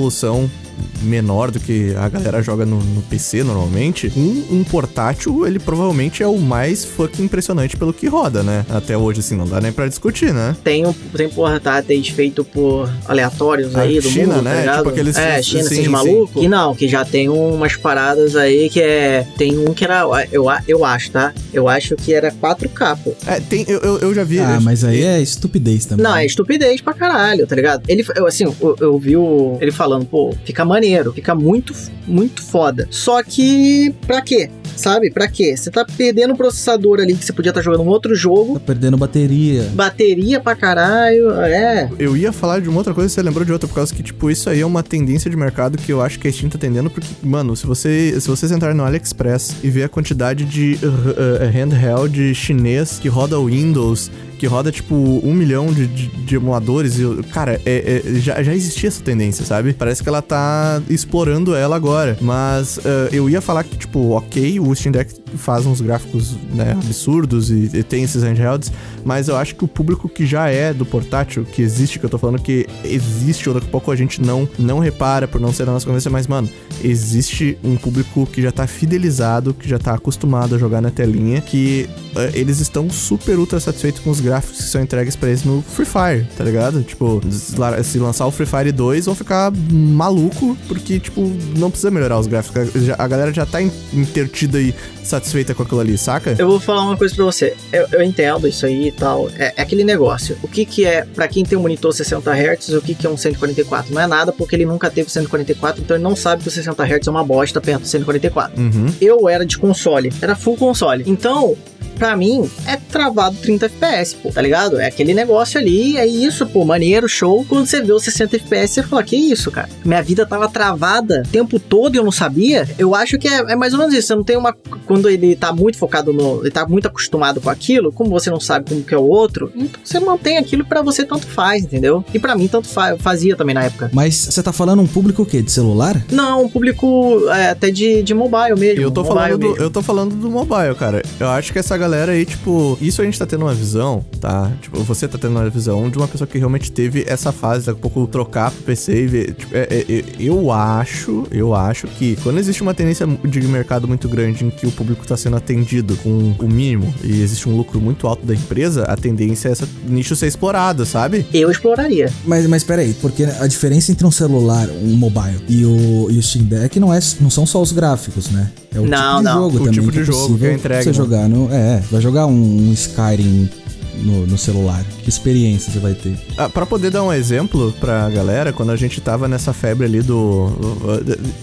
menor do que a galera joga no, no PC normalmente, um, um, portátil, ele provavelmente é o mais fucking impressionante pelo que roda, né? Até hoje, assim, não dá nem pra discutir, né? Tem, um, tem portáteis feito por aleatórios aí a do China, mundo, né? tá? Tipo aqueles... É, China, sim, assim, de sim. maluco. Que não, que já tem umas paradas aí que é... Tem um que era... Eu, eu acho, tá? Eu acho que era 4K, pô. É, tem... Eu, eu, eu já vi... Ah, eu, mas aí é estupidez também. Não, é estupidez pra caralho, tá ligado? Ele, eu, assim, eu, eu vi o, ele falando, pô, fica maneiro, fica muito, muito foda. Só que, pra quê? Sabe? Pra quê? Você tá perdendo o processador ali que você podia estar tá jogando um outro jogo. Tá perdendo bateria. Bateria pra caralho, é. Eu ia falar de uma outra coisa, você lembrou de outra, por causa que, tipo, isso aí é uma tendência de mercado que eu acho que a Steam tá atendendo, porque, mano, se, você, se vocês entrarem no AliExpress e ver a quantidade de uh, uh, handheld chinês que roda Windows, que roda, tipo, um milhão de, de, de emuladores. E, cara, é, é, já, já existia essa tendência, sabe? Parece que ela tá explorando ela agora. Mas uh, eu ia falar que, tipo, ok, o Steam Deck faz uns gráficos né, absurdos e, e, tem esses handhelds, mas eu acho que o público que já é do portátil, que existe, que eu tô falando que existe, ou daqui a pouco a gente não, não repara por não ser a nossa conversa, mas, mano, existe um público que já tá fidelizado, que já tá acostumado a jogar na telinha, que eles estão super ultra satisfeitos com os gráficos que são entregues pra eles no Free Fire, tá ligado? Tipo, se lançar o Free Fire 2, vão ficar maluco, porque, tipo, não precisa melhorar os gráficos. A galera já tá intertida e satisfeita com aquilo ali, saca? Eu vou falar uma coisa pra você. Eu, eu entendo isso aí e tal. É, é, aquele negócio. O que que é, pra quem tem um monitor 60 Hz, o que que é um 144? Não é nada, porque ele nunca teve 144, então ele não sabe que o 60 Hz é uma bosta perto do 144. Uhum. Eu era de console, era full console. Então, pra mim, é travado 30 FPS, pô, tá ligado? É aquele negócio ali, é isso, pô, maneiro, show. Quando você vê os 60 FPS, você fala, que isso, cara? Minha vida tava travada o tempo todo e eu não sabia. Eu acho que é, é, mais ou menos isso. Você não tem uma. Quando ele tá muito focado no. Ele tá muito acostumado com aquilo, como você não sabe como que é o outro, então você mantém aquilo para você tanto faz, entendeu? E para mim tanto fa fazia também na época. Mas você tá falando um público o quê? De celular? Não, um público é, até de, de mobile mesmo. Eu tô, mobile falando do, mesmo. eu tô falando do mobile, cara. Eu acho que essa galera aí, tipo, isso a gente tá tendo uma visão, tá? Tipo, você tá tendo uma visão de uma pessoa que realmente teve essa fase, daqui a pouco trocar pro PC e ver. Tipo, é, é, eu acho, eu acho que quando existe uma tendência de mercado muito grande em que o público tá sendo atendido com o mínimo e existe um lucro muito alto da empresa, a tendência é essa nicho ser explorado, sabe? Eu exploraria. Mas, mas peraí, porque a diferença entre um celular, um mobile e o, e o Steam Deck não, é, não são só os gráficos, né? É o Não, tipo de não. jogo O também. tipo que de é jogo que é entregue, Você né? jogar no. É, vai jogar um, um Skyrim no, no celular. Que experiência você vai ter? Ah, pra poder dar um exemplo pra galera, quando a gente tava nessa febre ali do.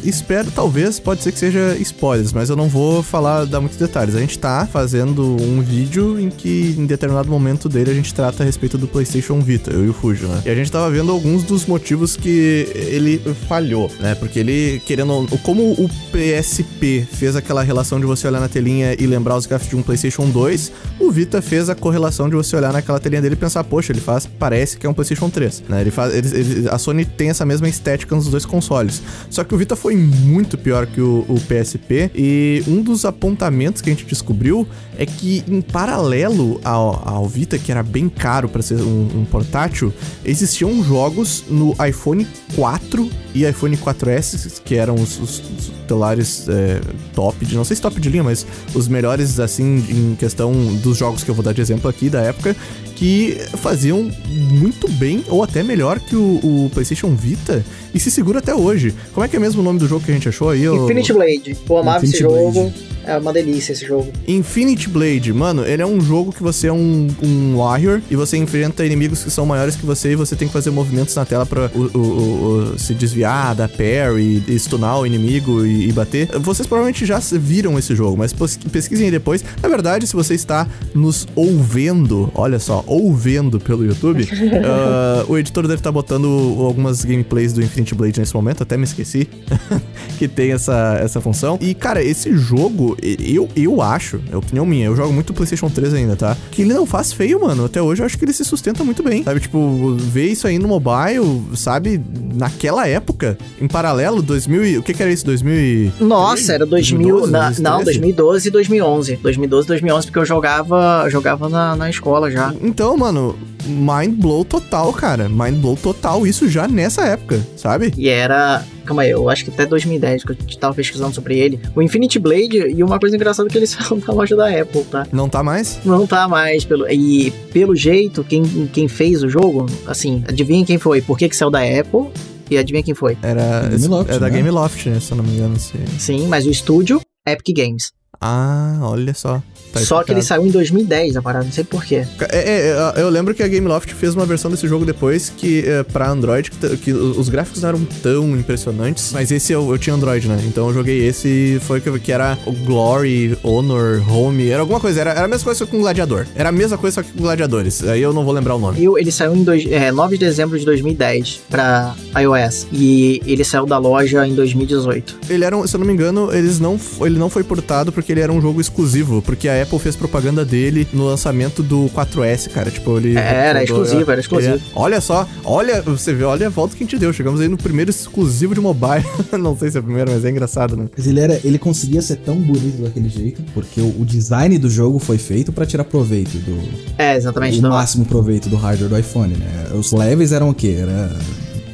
Espero, talvez, pode ser que seja spoilers, mas eu não vou falar, dar muitos detalhes. A gente tá fazendo um vídeo em que, em determinado momento dele, a gente trata a respeito do PlayStation Vita, eu e o Fujo, né? E a gente tava vendo alguns dos motivos que ele falhou, né? Porque ele, querendo. Como o PSP fez aquela relação de você olhar na telinha e lembrar os gráficos de um PlayStation 2, o Vita fez a correlação de você olhar naquela telinha dele e pensar, poxa, ele faz, parece que é um PlayStation 3, né? Ele faz, ele, ele- a Sony tem essa mesma estética nos dois consoles. Só que o Vita foi muito pior que o, o PSP e um dos apontamentos que a gente descobriu é que em paralelo ao, ao Vita, que era bem caro para ser um, um portátil, existiam jogos no iPhone 4 e iPhone 4S, que eram os, os- os celulares é, top, de, não sei se top de linha, mas os melhores, assim, em questão dos jogos que eu vou dar de exemplo aqui da época, que faziam muito bem, ou até melhor que o, o PlayStation Vita, e se segura até hoje. Como é que é mesmo o nome do jogo que a gente achou aí? Infinity Blade. Eu amava esse Infinity jogo. Blade. É uma delícia esse jogo. Infinity Blade, mano, ele é um jogo que você é um, um warrior e você enfrenta inimigos que são maiores que você e você tem que fazer movimentos na tela pra o- o- o- o- se desviar, dar parry, e stunar o inimigo e, e bater. Vocês provavelmente já viram esse jogo, mas pesquisem aí depois. Na verdade, se você está nos ouvindo olha só, ou vendo pelo YouTube, uh, o editor deve estar tá botando algumas gameplays do Infinity Blade nesse momento, até me esqueci que tem essa, essa função. E, cara, esse jogo, eu, eu acho, é opinião minha, eu jogo muito PlayStation 3 ainda, tá? Que ele não faz feio, mano. Até hoje eu acho que ele se sustenta muito bem, sabe? Tipo, ver isso aí no mobile, sabe? Naquela época, em paralelo, 2000 o que que era isso? 2000 Nossa, era 2000, 2012, na, não, 2012 e 2011. 2012 2011, porque eu jogava, jogava na, na escola já. Então, mano, mind blow total, cara. Mind blow total, isso já nessa época, sabe? E era. Calma aí, eu acho que até 2010 que eu tava pesquisando sobre ele. O Infinity Blade, e uma coisa engraçada é que ele saiu na loja da Apple, tá? Não tá mais? Não tá mais. Pelo, e pelo jeito, quem, quem fez o jogo, assim, adivinha quem foi? Por que, que saiu da Apple? E adivinha quem foi? Era, Game Loft, é da né? Game Loft, né? Se eu não me engano. Se... Sim, mas o estúdio, Epic Games. Ah, olha só. Tá Só que ele saiu em 2010, a parada, não sei porquê. É, é, eu lembro que a Gameloft fez uma versão desse jogo depois que é, pra Android, que, que, os gráficos não eram tão impressionantes, mas esse eu, eu tinha Android, né? Então eu joguei esse e foi que, que era o Glory, Honor, Home, era alguma coisa, era, era a mesma coisa com Gladiador. Era a mesma coisa só que com Gladiadores, aí eu não vou lembrar o nome. E ele saiu em dois, é, 9 de dezembro de 2010 pra iOS e ele saiu da loja em 2018. Ele era, se eu não me engano, eles não, ele não foi portado porque ele era um jogo exclusivo, porque a Apple fez propaganda dele no lançamento do 4S, cara. Tipo, ele. É, era exclusivo, era exclusivo. Ele, olha só, olha, você vê, olha a volta que a gente deu. Chegamos aí no primeiro exclusivo de mobile. Não sei se é o primeiro, mas é engraçado, né? Mas ele, era, ele conseguia ser tão bonito daquele jeito, porque o, o design do jogo foi feito para tirar proveito do. É, exatamente. O máximo proveito do hardware do iPhone, né? Os levels eram o quê? Era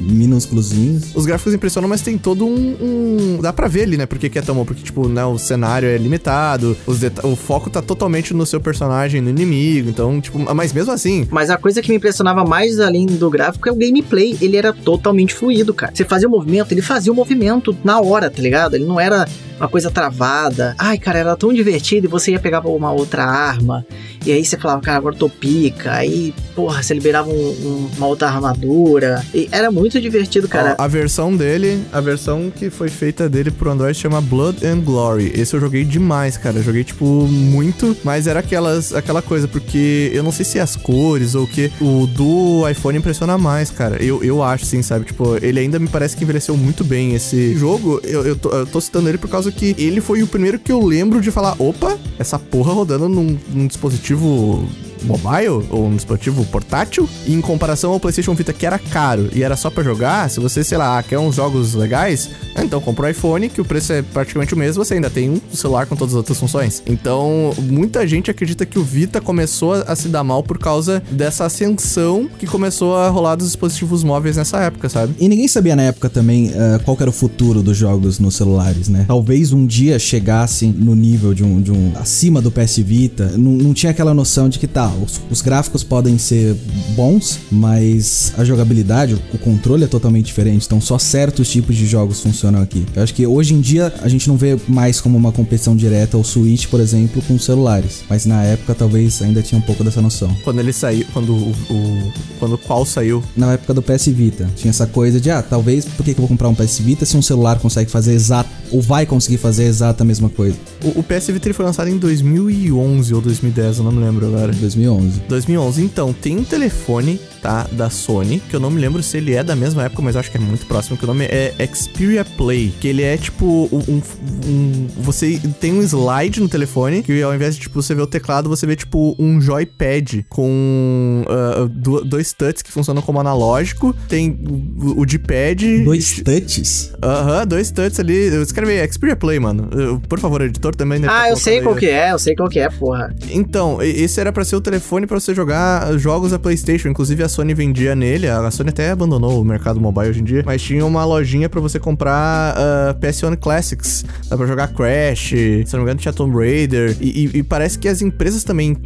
minúsculozinhos. Os gráficos impressionam, mas tem todo um, um... Dá pra ver ali, né? Porque que é tão bom. Porque, tipo, né, o cenário é limitado, o foco tá totalmente no seu personagem, no inimigo. Então, tipo, mas mesmo assim. Mas a coisa que me impressionava mais além do gráfico é o gameplay. Ele era totalmente fluido, cara. Você fazia o movimento, ele fazia o movimento na hora, tá ligado? Ele não era uma coisa travada. Ai, cara, era tão divertido e você ia pegar uma outra arma. E aí você falava, cara, agora tô pica. Aí, porra, você liberava um, um, uma outra armadura. E era muito divertido, cara. a versão dele, a versão que foi feita dele pro Android chama Blood and Glory. Esse eu joguei demais, cara. Eu joguei, tipo, muito, mas era aquelas, aquela coisa, porque eu não sei se é as cores ou o que. O do iPhone impressiona mais, cara. Eu, eu acho, sim, sabe? Tipo, ele ainda me parece que envelheceu muito bem. Esse jogo, eu, eu, tô, eu tô citando ele por causa que ele foi o primeiro que eu lembro de falar: opa, essa porra rodando num, num dispositivo mobile ou um dispositivo portátil, e em comparação ao PlayStation Vita que era caro e era só para jogar, se você, sei lá, quer uns jogos legais, então compra o iPhone, que o preço é praticamente o mesmo, você ainda tem um celular com todas as outras funções. Então, muita gente acredita que o Vita começou a se dar mal por causa dessa ascensão que começou a rolar dos dispositivos móveis nessa época, sabe? E ninguém sabia na época também uh, qual era o futuro dos jogos nos celulares, né? Talvez um dia chegassem no nível de um, de um acima do PS Vita, não, não tinha aquela noção de que tá, os, os, gráficos podem ser bons, mas a jogabilidade, o controle é totalmente diferente. Então só certos tipos de jogos funcionam aqui. Eu acho que hoje em dia a gente não vê mais como uma competição direta o Switch, por exemplo, com celulares. Mas na época talvez ainda tinha um pouco dessa noção. Quando ele saiu, quando o, o quando qual saiu? Na época do PS Vita. Tinha essa coisa de, ah, talvez por que, que eu vou comprar um PS Vita se um celular consegue fazer exato, ou vai conseguir fazer exata a mesma coisa? O, o PS Vita ele foi lançado em 2011 ou 2010, eu não me lembro agora. 2011. 2011. Então, tem um telefone tá? Da Sony, que eu não me lembro se ele é da mesma época, mas eu acho que é muito próximo, que o nome é Xperia Play, que ele é tipo um, um, você tem um slide no telefone, que ao invés de tipo você ver o teclado, você vê tipo um joypad com uh, dois touches que funcionam como analógico, tem o, o D-pad... Dois touches? Aham, uh -huh, dois touches ali, eu escrevi Xperia Play, mano. Eu, por favor, editor também... Ah, tá eu sei qual aí. que é, eu sei qual que é, porra. Então, esse era para ser o telefone para você jogar jogos da Playstation, inclusive a Sony vendia nele, a Sony até abandonou o mercado mobile hoje em dia, mas tinha uma lojinha para você comprar uh, ah, PS1 Classics, dá pra jogar Crash, se não me engano tinha Tomb Raider, e, e, e parece que as empresas também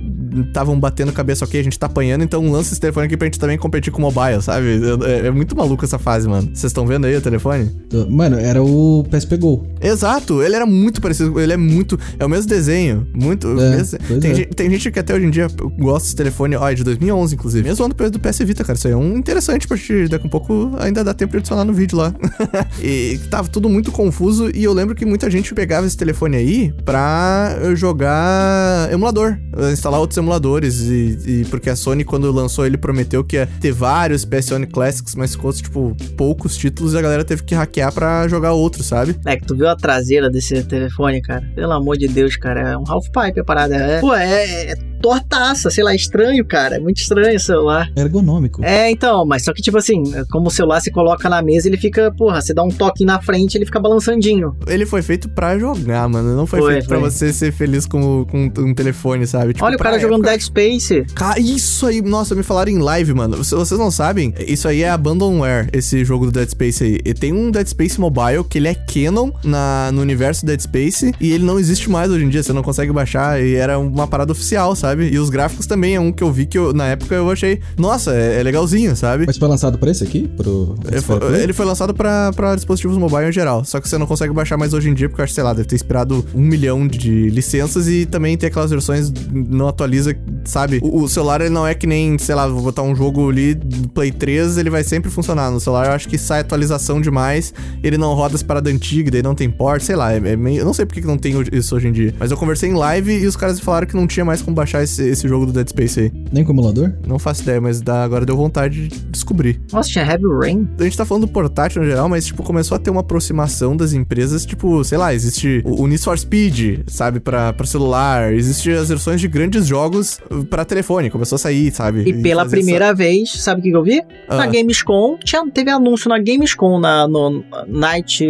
estavam batendo cabeça, ok, a gente tá apanhando, então lança esse telefone aqui pra gente também competir com o mobile, sabe? É, é muito maluco essa fase, mano. Vocês estão vendo aí o telefone? Mano, era o PSP Go. Exato, ele era muito parecido, ele é muito, é o mesmo desenho, muito, é, mesmo, tem, é. gente, tem, gente que até hoje em dia gosta desse telefone, ó, é de 2011 inclusive, mesmo ano do PS Vita, cara, isso aí é um interessante pra gente, daqui um pouco ainda dá tempo de adicionar no vídeo lá. e tava tudo muito confuso e eu lembro que muita gente pegava esse telefone aí pra jogar emulador, instalar outros emuladores. E, e, porque a Sony, quando lançou, ele prometeu que ia ter vários PS Sony Classics, mas ficou, tipo, poucos títulos e a galera teve que hackear pra jogar outros, sabe? É que tu viu a traseira desse telefone, cara? Pelo amor de Deus, cara. É um half-pipe a parada. É, pô, é, é tortaça, sei lá, estranho, cara. É muito estranho o celular. Ergonômico. É, então, mas só que, tipo assim, como o celular se coloca na mesa, ele fica, porra, você dá um toque na frente, ele fica balançandinho. Ele foi feito pra jogar, mano. Não foi, foi feito foi. pra você ser feliz com, com um telefone, sabe? Tipo, Olha o cara época... jogando Dead Space. Cara, isso aí, nossa, me falaram em live, mano. Se vocês não sabem, isso aí é Abandonware, esse jogo do Dead Space aí. E tem um Dead Space Mobile que ele é canon na, no universo Dead Space e ele não existe mais hoje em dia, você não consegue baixar e era uma parada oficial, sabe? E os gráficos também é um que eu vi que eu, na época eu achei, nossa, é, é legalzinho, sabe? Mas foi lançado pra esse aqui? Pro... Ele foi, ele foi lançado pra, pra dispositivos mobile em geral, só que você não consegue baixar mais hoje em dia, porque eu acho, sei lá, deve ter inspirado um milhão de licenças e também tem aquelas versões não atualiza, sabe? O, o celular ele não é que nem, sei lá, vou botar um jogo ali Play 3, ele vai sempre funcionar. No celular eu acho que sai atualização demais, ele não roda as paradas antigas, daí não tem port, sei lá, é, é meio, eu não sei porque que não tem isso hoje em dia. Mas eu conversei em live e os caras falaram que não tinha mais como baixar esse, esse jogo do Dead Space aí. Nem com emulador? Não faço ideia, mas dá, agora deu vontade de descobrir. Nossa, tinha Heavy Rain? A gente tá falando do portátil no geral, mas, tipo, começou a ter uma aproximação das empresas, tipo, sei lá, existe o, Need for Speed, sabe, pra, pra celular, existe as versões de grandes jogos pra telefone, começou a sair, sabe? E, pela primeira essa... vez, sabe o que eu vi? Ah. Na Gamescom, tinha, teve anúncio na Gamescom, na, no Night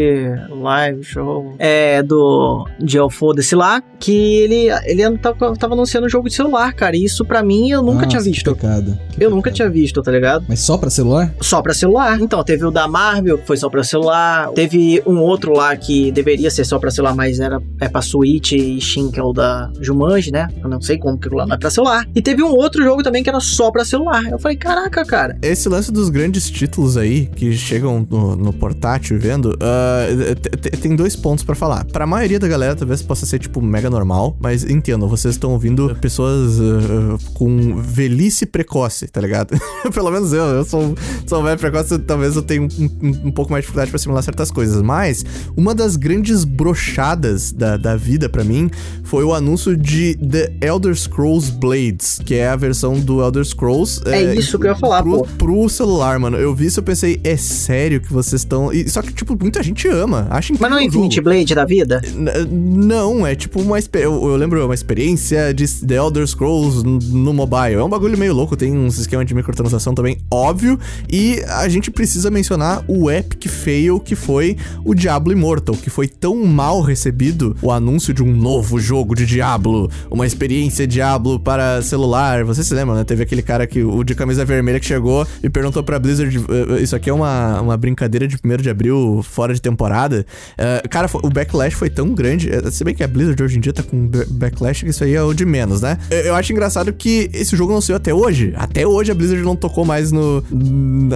Live Show, é, do Joe Foda-se lá, que ele, ele tava, tava anunciando um jogo de celular, cara, e isso pra mim eu nunca Nossa, tinha visto. Que pecado. Que eu pecado. nunca tinha visto, tá ligado? Mas só pra celular? Só pra celular. Então, teve o da Marvel, que foi só pra celular. Teve um outro lá que deveria ser só pra celular, mas era é pra Switch e Steam, que é o da Jumanji, né? Eu não sei como que lá não é pra celular. E teve um outro jogo também que era só pra celular. Eu falei, caraca, cara. Esse lance dos grandes títulos aí, que chegam no, no portátil vendo, uh, tem dois pontos para falar. Pra maioria da galera, talvez possa ser, tipo, mega normal, mas entendo, vocês estão ouvindo pessoas uh, com velhice precoce, tá ligado? Pelo menos eu, eu sou, sou velho precoce, talvez eu tenha um, um, um pouco mais de dificuldade pra assimilar certas coisas. Mas, uma das grandes brochadas da, da vida para mim foi o anúncio de The Elder Scrolls Blades, que é a versão do Elder Scrolls. É, é isso que eu ia falar, pro, pô. Pro celular, mano. Eu vi isso e pensei, é sério que vocês estão. Só que, tipo, muita gente ama. Acha Mas não é Infinity Blade da vida? N não, é tipo uma. Eu, eu lembro uma experiência de The Elder Scrolls no mobile. É um bagulho meio louco, tem uns esquemas de microtransação também, óbvio. E a gente precisa mencionar o epic fail que foi o Diablo Immortal, que foi tão mal recebido o anúncio de um novo jogo de Diablo, uma experiência Diablo para celular. Você se lembra, né? Teve aquele cara que o de camisa vermelha que chegou e perguntou pra Blizzard: eh, eh, Isso aqui é uma, uma brincadeira de 1 de abril fora de temporada. Uh, cara, o backlash foi tão grande. Se bem que a Blizzard hoje em dia tá com backlash, que isso aí é o de menos, né? Eu acho engraçado que esse jogo não saiu até hoje. Até hoje a Blizzard não tocou mais no,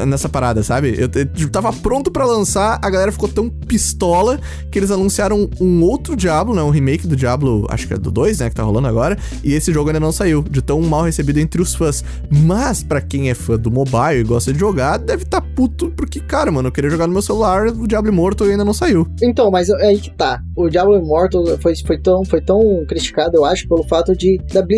nessa parada, sabe? Eu, eu tava pronto para lançar, a galera ficou tão pistola que eles anunciaram um outro Diablo, né? Um remake do Diablo, acho que é do 2, né? Que tá rolando agora. E esse jogo ainda não saiu, de tão mal recebido entre os fãs. Mas, para quem é fã do mobile e gosta de jogar, deve tá puto, porque, cara, mano, eu queria jogar no meu celular, o Diablo Immortal ainda não saiu. Então, mas é aí que tá. O Diablo Immortal foi, foi, tão, foi tão criticado, eu acho, pelo fato de da Blizzard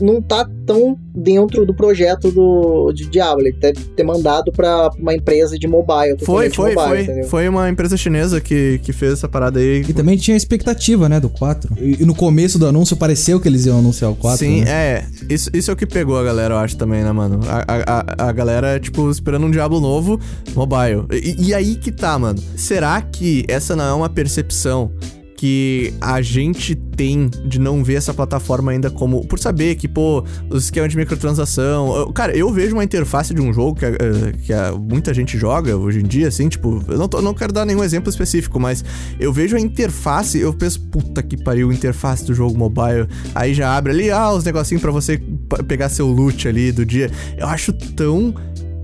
não tá tão dentro do projeto do de Diablo, ele deve ter mandado para uma empresa de mobile. Foi, foi, mobile, foi. Entendeu? Foi uma empresa chinesa que, que fez essa parada aí. E também tinha expectativa, né, do 4. E, e no começo do anúncio pareceu que eles iam anunciar o 4. Sim, né? é. Isso, isso é o que pegou a galera, eu acho também, né, mano? A, a, a galera, tipo, esperando um Diablo novo mobile. E, e aí que tá, mano. Será que essa não é uma percepção que a gente tem de não ver essa plataforma ainda como. Por saber que, pô, os esquemas de microtransação. Cara, eu vejo uma interface de um jogo que, eh, que muita gente joga hoje em dia, assim, tipo, eu não, tô, não quero dar nenhum exemplo específico, mas eu vejo a interface, eu penso, puta que pariu, interface do jogo mobile. Aí já abre ali, ah, os negocinhos para você pegar seu loot ali do dia. Eu acho tão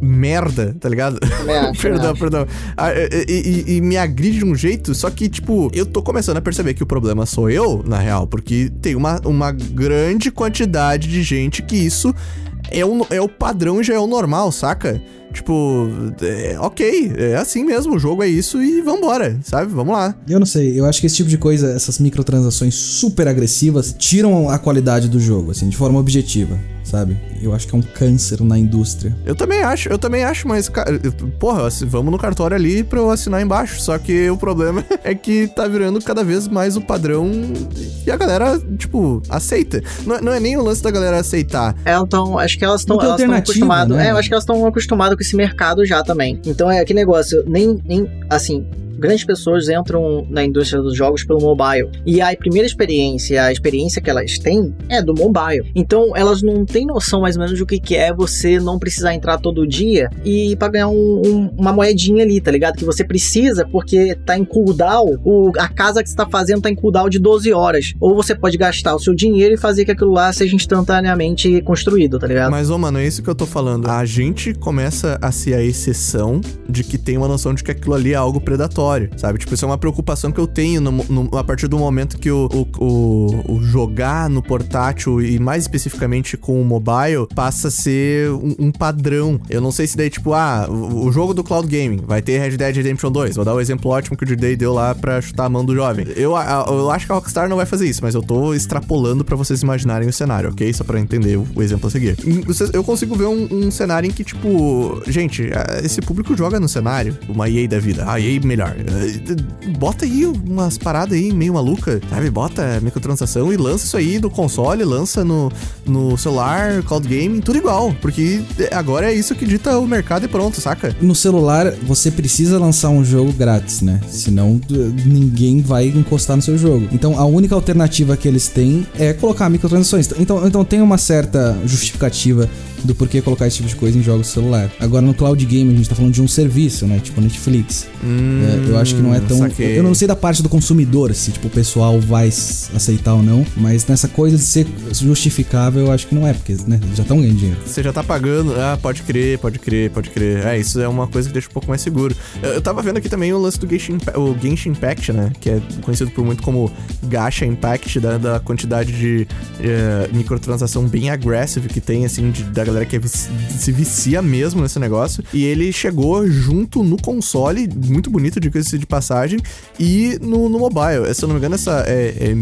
merda, tá ligado? Acho, perdão, perdão. Ah, e, e, e, me agride de um jeito, só que, tipo, eu tô começando a perceber que o problema sou eu, na real, porque tem uma, uma grande quantidade de gente que isso é o, é o padrão e já é o normal, saca? Tipo, é, ok, é assim mesmo, o jogo é isso e vambora, sabe? Vamos lá. Eu não sei, eu acho que esse tipo de coisa, essas microtransações super agressivas, tiram a qualidade do jogo, assim, de forma objetiva sabe? Eu acho que é um câncer na indústria. Eu também acho, eu também acho, mas, cara, porra, vamos no cartório ali pra eu assinar embaixo. Só que o problema é que tá virando cada vez mais o padrão e a galera, tipo, aceita. Não, não é nem o lance da galera aceitar. É, então, acho que elas estão acostumadas. Né? É, eu acho que elas estão acostumadas com esse mercado já também. Então é que negócio, nem, nem assim, grandes pessoas entram na indústria dos jogos pelo mobile. E a primeira experiência, a experiência que elas têm é do mobile. Então elas não têm noção mais ou menos do que, que é você não precisar entrar todo dia e para ganhar um, um, uma moedinha ali, tá ligado? Que você precisa porque tá em cooldown, o, a casa que você tá fazendo tá em cooldown de 12 horas. Ou você pode gastar o seu dinheiro e fazer que aquilo lá seja instantaneamente construído, tá ligado? Mas, ô, mano, é isso que eu tô falando. A gente começa a ser a exceção de que tem uma noção de que aquilo ali é algo predatório sabe? Tipo, isso é uma preocupação que eu tenho no, no, a partir do momento que o, o, o, o, jogar no portátil e mais especificamente com o mobile passa a ser um, um, padrão. Eu não sei se daí, tipo, ah, o, jogo do cloud gaming vai ter Red Dead Redemption 2. Vou dar o um exemplo ótimo que o D-Day deu lá pra chutar a mão do jovem. Eu, eu acho que a Rockstar não vai fazer isso, mas eu tô extrapolando para vocês imaginarem o cenário, ok? Só pra entender o, o exemplo a seguir. Eu consigo ver um, um cenário em que, tipo, gente, esse público joga no cenário, uma EA da vida. A EA melhor. Bota aí umas paradas aí meio maluca, sabe? Bota microtransação e lança isso aí no console, lança no, no celular, cloud gaming, tudo igual. Porque agora é isso que dita o mercado e pronto, saca? No celular, você precisa lançar um jogo grátis, né? Senão ninguém vai encostar no seu jogo. Então a única alternativa que eles têm é colocar microtransações. Então, então tem uma certa justificativa do porquê colocar esse tipo de coisa em jogos celular. Agora no cloud game a gente tá falando de um serviço, né? Tipo Netflix. Hum, é, eu acho que não é tão. Saquei. Eu não sei da parte do consumidor, se tipo, o pessoal vai aceitar ou não, mas nessa coisa de ser justificável, eu acho que não é, porque né, já estão ganhando dinheiro. Você já tá pagando, ah, pode crer, pode crer, pode crer. É, isso é uma coisa que deixa um pouco mais seguro. Eu, eu tava vendo aqui também o lance do Genshin, o Genshin Impact, né? Que é conhecido por muito como Gacha Impact, da, da quantidade de uh, microtransação bem agressiva que tem, assim, de, da galera que é se vicia mesmo nesse negócio. E ele chegou junto no console, muito bonito, de coisa de passagem, e no, no mobile. Se eu não me engano, essa é, é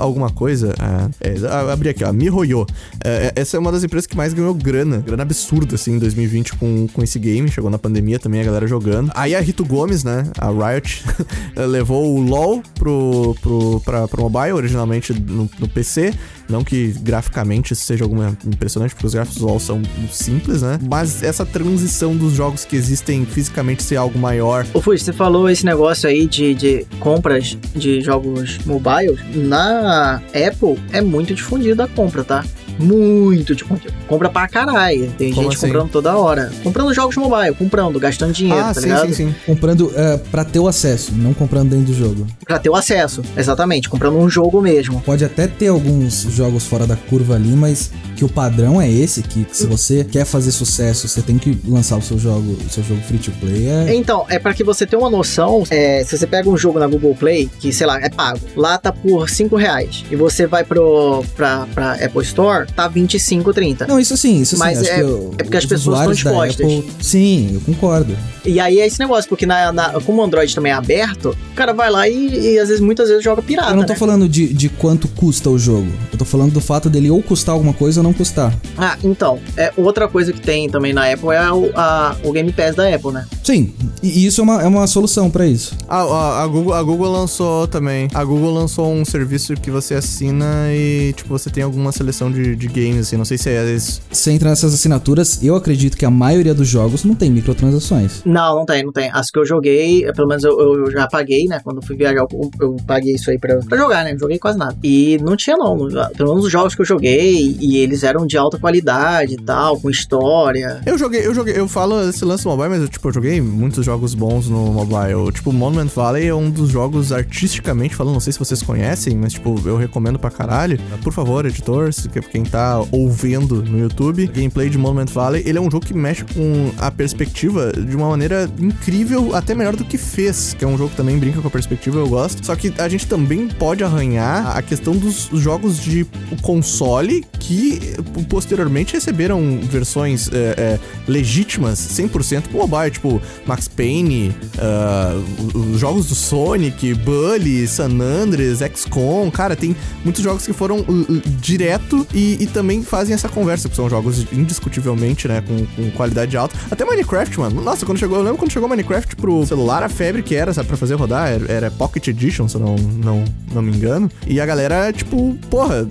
alguma coisa. Ah, é, abri aqui, ó, MiHoYo. É, é, essa é uma das empresas que mais ganhou grana, grana absurda, assim, em 2020 com, com esse game. Chegou na pandemia também, a galera jogando. Aí a Rito Gomes, né, a Riot, levou o LoL pro, pro, pra, pro mobile, originalmente no, no PC. Não que graficamente isso seja alguma impressionante, porque os gráficos LoL são simples, né? Mas essa transição dos jogos que existem fisicamente ser algo maior. Ô Fui, você falou esse negócio aí de, de compras de jogos mobile. Na Apple é muito difundido a compra, tá? Muito de conteúdo. Compra pra caralho. Tem Como gente assim? comprando toda hora. Comprando jogos mobile, comprando, gastando dinheiro, ah, tá sim, ligado? Sim, sim. Comprando uh, pra ter o acesso, não comprando dentro do jogo. Pra ter o acesso, exatamente. Comprando um jogo mesmo. Pode até ter alguns jogos fora da curva ali, mas que o padrão é esse, que, que se você quer fazer sucesso, você tem que lançar o seu jogo, o seu jogo free to play. É... Então, é para que você tenha uma noção, é, se você pega um jogo na Google Play, que sei lá, é pago, lá tá por 5 reais, e você vai pro, pra, pra Apple Store, tá 25, 30. Não, isso sim, isso Mas sim. É, é porque as pessoas estão dispostas. Apple, sim, eu concordo. E aí é esse negócio, porque na, na, como o Android também é aberto, o cara vai lá e, e às vezes, muitas vezes joga pirata. Eu não tô né? falando de, de quanto custa o jogo. Eu tô falando do fato dele ou custar alguma coisa ou não custar. Ah, então. É, outra coisa que tem também na Apple é o, a, o Game Pass da Apple, né? Sim, e isso é uma, é uma solução para isso. Ah, a, a, Google, a Google lançou também. A Google lançou um serviço que você assina e, tipo, você tem alguma seleção de, de games, assim. Não sei se é isso. Você entra nessas assinaturas, eu acredito que a maioria dos jogos não tem microtransações. Não, não tem, não tem. As que eu joguei, pelo menos eu, eu já paguei, né? Quando fui viajar, eu, eu paguei isso aí pra, pra jogar, né? joguei quase nada. E não tinha, não. Pelo menos os jogos que eu joguei, e eles eram de alta qualidade e tal, com história. Eu joguei, eu joguei, eu falo esse lance mobile, mas eu, tipo, eu joguei joguei muitos jogos bons no mobile. Tipo, Monument Valley é um dos jogos artisticamente falando, não sei se vocês conhecem, mas tipo, eu recomendo pra caralho. Por favor, editor, se quem tá ouvindo no YouTube, gameplay de Monument Valley, ele é um jogo que mexe com a perspectiva de uma maneira incrível, até melhor do que fez, que é um jogo que também brinca com a perspectiva, eu gosto. Só que a gente também pode arranhar a questão dos jogos de console que posteriormente receberam versões é, é, legítimas 100% pro mobile, tipo Max Payne, uh, os jogos do Sonic, Bully, San Andreas, XCOM, cara, tem muitos jogos que foram uh, uh, direto e, e, também fazem essa conversa, que são jogos indiscutivelmente, né, com, com, qualidade alta. Até Minecraft, mano. Nossa, quando chegou, eu lembro quando chegou Minecraft pro celular, a febre que era, sabe, pra fazer rodar, era, era Pocket Edition, se eu não, não, não me engano. E a galera, tipo, porra,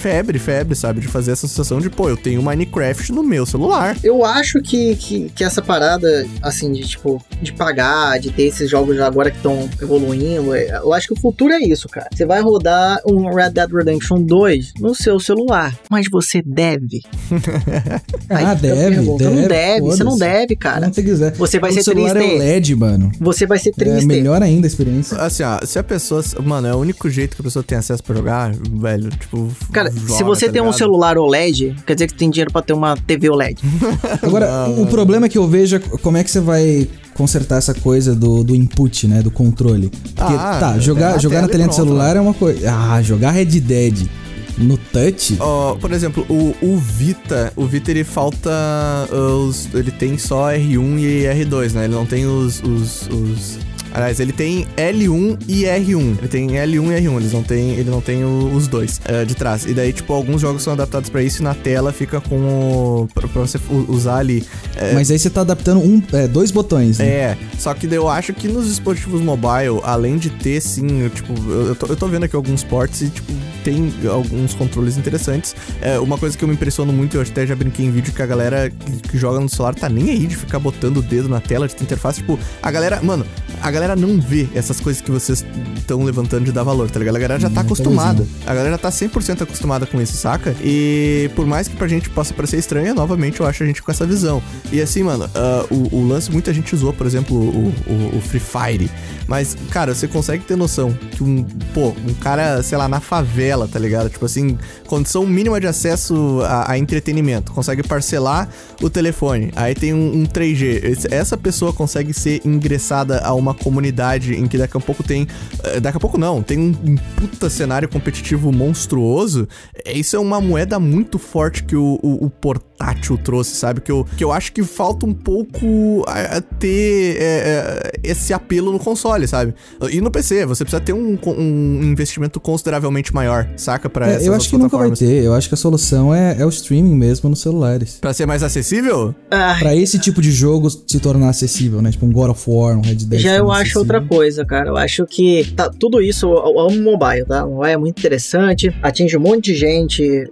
febre, febre, sabe, de fazer essa sensação de, pô, eu tenho Minecraft no meu celular. Eu acho que, que, que essa parada, assim, de, tipo, de pagar, de ter esses jogos agora que estão evoluindo, é, eu acho que o futuro é isso, cara. Você vai rodar um Red Dead Redemption 2 no seu celular, mas você deve. ah, deve, deve. Não deve, você não deve, cara. Não você quiser. Você vai o ser celular triste. é LED, mano. Você vai ser triste. É melhor ainda a experiência. Assim, ó, se a pessoa, mano, é o único jeito que a pessoa tem acesso para jogar, velho, tipo, Cara, joga, se você tá tem um ligado? celular OLED, quer dizer que tem dinheiro para ter uma TV OLED. Agora, Não, o problema é que eu vejo é como é que você vai consertar essa coisa do, do input, né? Do controle. Porque, Ah, tá, é jogar, na jogar tela na telinha do celular é uma coisa. Ah, jogar Red Dead no touch. Ó, por exemplo, o, o Vita, o Vita ele falta os, ele tem só R1 e R2, né? Ele não tem os, os, os Aliás, ele tem L1 e R1. Ele tem L1 e R1, eles não tem, ele não tem os dois é, de trás. E daí, tipo, alguns jogos são adaptados pra isso e na tela fica com o. pra, pra você usar ali. é, Mas aí você tá adaptando um, é, dois botões, né? É, só que eu acho que nos dispositivos mobile, além de ter, sim, eu, tipo, eu, eu tô, eu tô vendo aqui alguns ports e, tipo, tem alguns controles interessantes. É, uma coisa que eu me impressiono muito, eu até já brinquei em vídeo, que a galera que, que joga no celular tá nem aí de ficar botando o dedo na tela de interface. Tipo, a galera, mano, a galera não vê essas coisas que vocês estão levantando de dar valor, tá ligado? A galera já tá Hum, acostumada. A galera já tá 100% acostumada com isso, saca? E por mais que pra gente possa parecer estranho, novamente eu acho a gente com essa visão. E assim, mano, ah, o, o lance muita gente usou, por exemplo, o, o, o Free Fire. Mas, cara, você consegue ter noção que um, pô, um cara, sei lá, na favela, tá ligado? Tipo assim, condição mínima de acesso a, a entretenimento, consegue parcelar o telefone. Aí tem um, um 3G. Esse- Essa pessoa consegue ser ingressada a uma comunidade em que daqui a pouco tem. eh, Daqui a pouco não, tem um, um puta cenário competitivo monstruoso. É, Isso é uma moeda muito forte que o, o- o portátil trouxe, sabe? Que eu, que eu acho que falta um pouco a, a ter é, é, esse apelo no console, sabe? E no PC, você precisa ter um, um investimento consideravelmente maior, saca? Pra É, essas eu acho que nunca vai ter. Eu acho que a solução é, é o streaming mesmo nos celulares. Pra ser mais acessível? Ah, Pra esse tipo de jogo se tornar acessível, né? Tipo um God of War, um Red Dead. Já eu acho outra acessível. coisa, cara. Eu acho que tá, tudo isso, eu, eu amo mobile, tá? O mobile é muito interessante, atinge um monte de gente,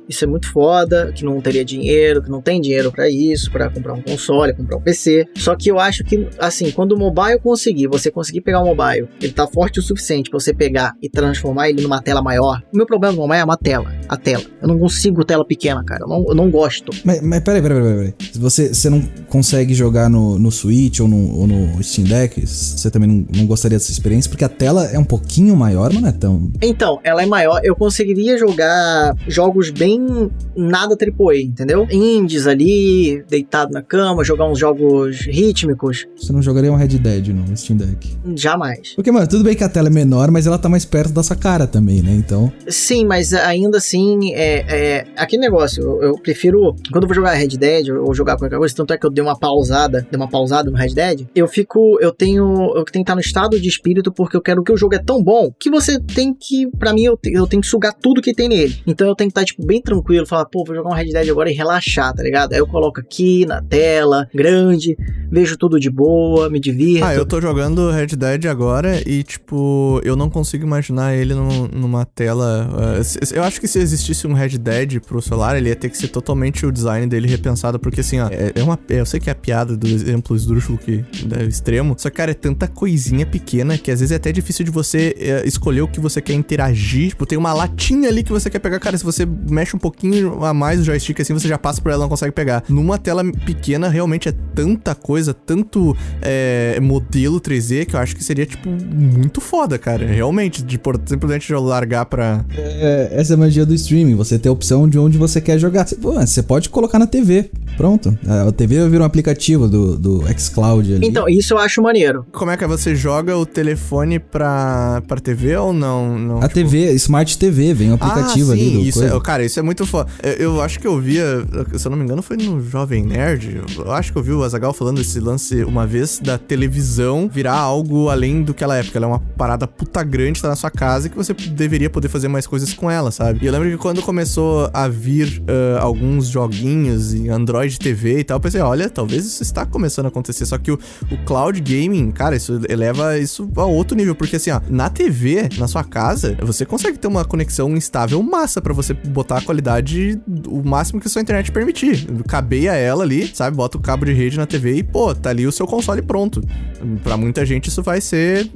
isso é muito foda, que não teria dinheiro, que não tem dinheiro pra isso, pra comprar um console, comprar um PC. Só que eu acho que, assim, quando o mobile conseguir, você conseguir pegar o mobile, ele tá forte o suficiente pra você pegar e transformar ele numa tela maior. O meu problema no mobile é uma tela, a tela. Eu não consigo tela pequena, cara. Eu não, eu não gosto. Mas, mas peraí, peraí, peraí, peraí. Se Você, você não consegue jogar no, no Switch ou no, ou no Steam Deck, você também não, não gostaria dessa experiência, porque a tela é um pouquinho maior, mas não é tão. Então, ela é maior. Eu conseguiria jogar jogos bem nada AAA, entendeu? Indies ali, deitado na cama, jogar uns jogos rítmicos. Você não jogaria um Red Dead no Steam Deck. Jamais. Porque, mano, tudo bem que a tela é menor, mas ela tá mais perto da sua cara também, né? Então. Sim, mas ainda assim, é, é aquele negócio. Eu, eu prefiro, quando eu vou jogar Red Dead ou jogar qualquer coisa, tanto é que eu dei uma pausada, dei uma pausada no Red Dead, eu fico, eu tenho, eu tenho que estar no estado de espírito porque eu quero que o jogo é tão bom que você tem que, pra mim, eu, eu tenho que sugar tudo que tem nele. Então eu tenho que estar, tipo, bem tranquilo, falar, pô, vou jogar um Red Dead agora e relaxar, tá ligado? Aí eu coloco aqui na tela, grande, vejo tudo de boa, me divirto. Ah, eu tô jogando Red Dead agora e, tipo, eu não consigo imaginar ele num- numa tela. se- eu acho que se existisse um Red Dead pro celular, ele ia ter que ser totalmente o design dele repensado, porque assim, ó, é, é uma. Eu sei que é a piada do exemplo esdrúxulo que é extremo, só que, cara, é tanta coisinha pequena que às vezes é até difícil de você é, escolher o que você quer interagir. Tipo, tem uma latinha ali que você quer pegar. Cara, se você mexe um pouquinho a mais o joystick assim, você já passa por ela e não consegue pegar. Numa tela pequena, realmente é tanta coisa, tanto é, modelo 3D que eu acho que seria, tipo, muito foda, cara. Realmente, de por, simplesmente largar pra. É, essa é a magia do streaming. Você tem a opção de onde você quer jogar. Você, pô, você pode colocar na TV. Pronto. A TV vai virar um aplicativo do, do xCloud ali. Então, isso eu acho maneiro. Como é que é? Você joga o telefone pra, pra TV ou não? não a tipo... TV, Smart TV, vem um aplicativo ah, sim, ali. Do isso coisa. é, cara, isso é muito foda. Eu, eu, acho que eu via, se eu não me engano, foi no Jovem Nerd. Eu acho que eu vi o Azagal falando esse lance uma vez da televisão virar algo além do que ela é. Porque ela é uma parada puta grande, tá na sua casa que você deveria poder fazer mais coisas com ela, sabe? E eu lembro que quando começou a vir uh, alguns joguinhos em Android TV e tal, eu pensei, olha, talvez isso está começando a acontecer. Só que o, o cloud gaming, cara, isso eleva isso a outro nível. Porque assim, ó, na TV, na sua casa, você consegue ter uma conexão instável massa para você botar a qualidade o máximo que a sua internet permitir. Cabeia ela ali, sabe? Bota o cabo de rede na TV e, pô, tá ali o seu console pronto. Para muita gente isso vai ser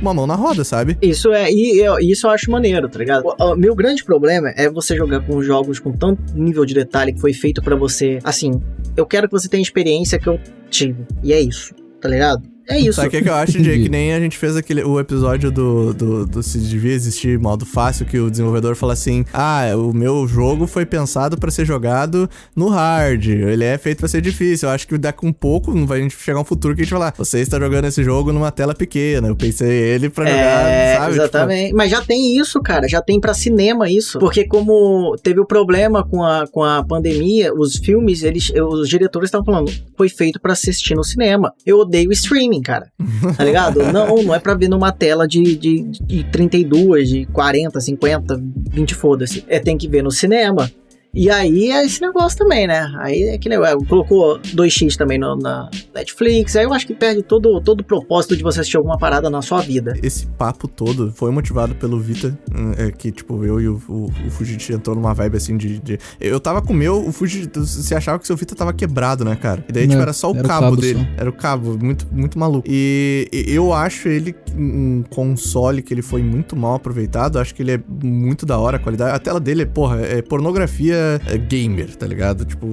uma mão na roda, sabe? Isso é, e eu, isso eu acho maneiro, tá ligado? O, o, meu grande problema é você jogar com jogos com tanto nível de detalhe que foi feito para você, assim, eu quero que você tenha experiência que eu tive. E é isso, tá ligado? É isso. Sabe o que, que eu acho, Jay? Que nem a gente fez aquele, o episódio do, do, do, Se Devia Existir Modo Fácil, que o desenvolvedor fala assim: Ah, o meu jogo foi pensado para ser jogado no hard. Ele é feito para ser difícil. Eu acho que daqui um pouco vai a gente chegar um futuro que a gente vai falar: Você está jogando esse jogo numa tela pequena. Eu pensei ele pra jogar, é, sabe? Exatamente. Tipo... Mas já tem isso, cara. Já tem para cinema isso. Porque como teve o problema com a, com a pandemia, os filmes, eles, os diretores estavam falando: Foi feito para assistir no cinema. Eu odeio streaming streaming, cara. Tá ligado? não, não é pra ver numa tela de, de, de 32, de 40, 50, 20, foda-se. É, tem que ver no cinema. E aí é esse negócio também, né? Aí é que negócio. Colocou 2x também no, na Netflix. Aí eu acho que perde todo, todo o propósito de você assistir alguma parada na sua vida. Esse papo todo foi motivado pelo Vita. Hum, é, que, tipo, eu e o, o, o Fujit entrou numa vibe assim de, de, Eu tava com o meu, o Fujit. Você achava que seu Vita tava quebrado, né, cara? E daí, tipo, era só o era cabo, cabo, dele. Só. Era o cabo, muito, muito maluco. E, eu acho ele um console que ele foi muito mal aproveitado. Acho que ele é muito da hora a qualidade. A tela dele, é, porra, é pornografia gamer, tá ligado? Tipo,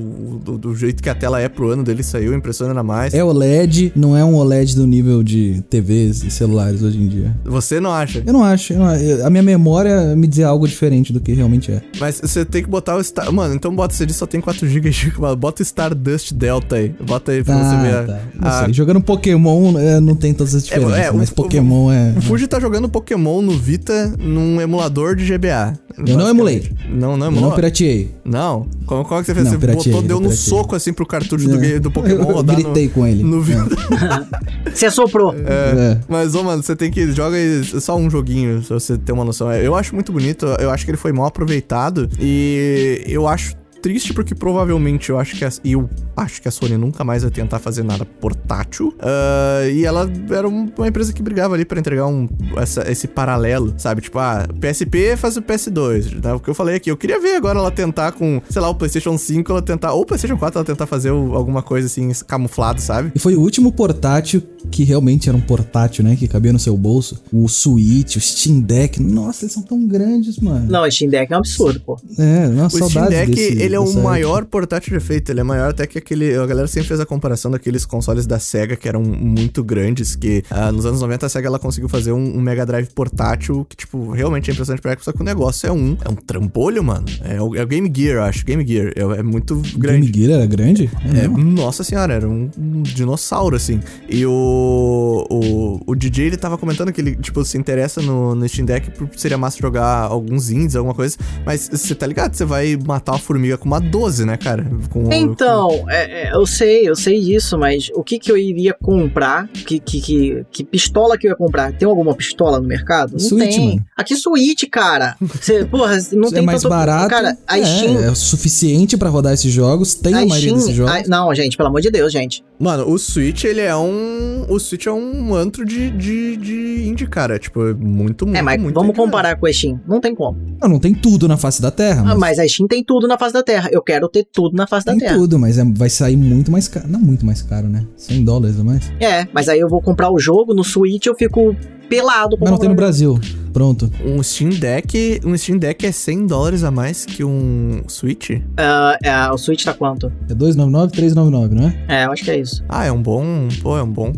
do, do, jeito que a tela é pro ano dele saiu, impressiona ainda mais. É OLED, não é um OLED do nível de TVs e celulares hoje em dia. Você não acha? Eu não acho. Eu não, a minha memória me diz algo diferente do que realmente é. Mas você tem que botar o Star. Mano, então bota, você só tem 4 GB, bota o Stardust Delta aí. Bota aí pra ah, você ver. Tá. A... Sei. Jogando Pokémon é, não tem todas as diferenças, é, é, mas o, Pokémon o, é. O Fuji tá jogando Pokémon no Vita num emulador de GBA. Eu não emulei. Não, não emulou. Eu não pirateei. Não? Como, como é que você fez? Não, você botou, deu no soco assim pro cartucho do, é. do Pokémon eu rodar gritei no, com ele. No. É. você assoprou. É, é. Mas, ô, mano, você tem que... Joga só um joguinho, pra você ter uma noção. Eu acho muito bonito. Eu acho que ele foi mal aproveitado. E eu acho triste porque provavelmente eu acho que a, eu acho que a Sony nunca mais vai tentar fazer nada portátil. Uh, e ela era uma empresa que brigava ali para entregar um, essa, esse paralelo, sabe? Tipo, ah, PSP faz o PS2. Né? O que eu falei aqui, eu queria ver agora ela tentar com, sei lá, o PlayStation 5, ela tentar, ou o PlayStation 4, ela tentar fazer o, alguma coisa assim, camuflado, sabe? E foi o último portátil que realmente era um portátil, né? Que cabia no seu bolso. O Switch, o Steam Deck. Nossa, eles são tão grandes, mano. Não, o Steam Deck é um absurdo, pô. É, nossa, o Steam Deck, desse, ele é o maior portátil já feito. Ele é maior até que aquele. A galera sempre fez a comparação daqueles consoles da Sega que eram muito grandes. Que ah, nos anos 90 a Sega ela conseguiu fazer um, um Mega Drive portátil que, tipo, realmente é impressionante pra época. Só que o negócio é um. É um trambolho, mano. É o, é o Game Gear, eu acho. Game Gear. É, é muito grande. Game Gear era grande? É, nossa senhora, era um, um, dinossauro, assim. E o, o. O DJ ele tava comentando que ele, tipo, se interessa no, no Steam Deck por seria massa jogar alguns indies, alguma coisa. Mas você tá ligado? Você vai matar uma formiga com uma 12, né, cara? Com, então, com... É, é, eu sei, eu sei disso, mas o que que eu iria comprar? Que, que, que, que, pistola que eu ia comprar? Tem alguma pistola no mercado? Não Switch, tem. Mano. Aqui Switch, cara. Você, porra, não tem é mais tanto... barato. Cara, a é, Steam... é suficiente para rodar esses jogos. Tem a, a maioria Steam, desses jogos. A... Não, gente, pelo amor de Deus, gente. Mano, o Switch, ele é um... O Switch é um antro de, de, de indie, cara. Tipo, é muito, muito, É, mas muito vamos comparar com a Steam. Não tem como. Não, não tem tudo na face da Terra. Ah, mas... Ah, mas a Steam tem tudo na face da Terra. Eu quero ter tudo na face da Tem Terra. tudo, mas é- vai sair muito mais caro. Não muito mais caro, né? 100 dólares a mais. É, mas aí eu vou comprar o jogo no Switch eu fico pelado. Mas não tem no. Brasil. Pronto. Um Steam Deck, um Steam Deck é 100 dólares a mais que um Switch? Ah, é, o Switch tá quanto? É 299, 399, não é? É, eu acho que é isso. Ah, é um bom, pô, é um bom,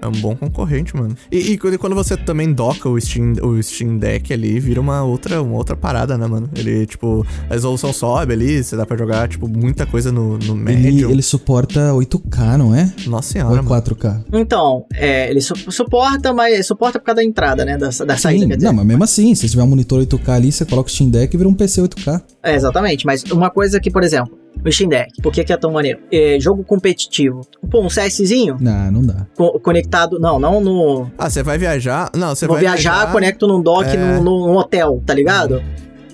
é um bom concorrente, mano. E, e quando você também doca o Steam, o Steam Deck ali, vira uma outra, uma outra parada, né, mano? Ele, tipo, a resolução sobe ali, você dá pra jogar, tipo, muita coisa no, no Ele, médio. ele suporta 8K, não é? Nossa Ou senhora, é mano. 4K? Então, é, ele su- suporta, mas suporta por causa da entrada, né? Da, da saída, Sim, quer dizer. não, mas mesmo assim, se tiver um monitor 8K ali, você coloca o Steam Deck e vira um PC 8K. É, exatamente. Mas uma coisa que, por exemplo, o Steam Deck, por que, que é tão maneiro? É, jogo competitivo. Pô, um CSzinho Não, não dá. co- conectado. Não, não no. Ah, você vai viajar? Não, você vou vai viajar, conecto num dock é. num, num hotel, tá ligado?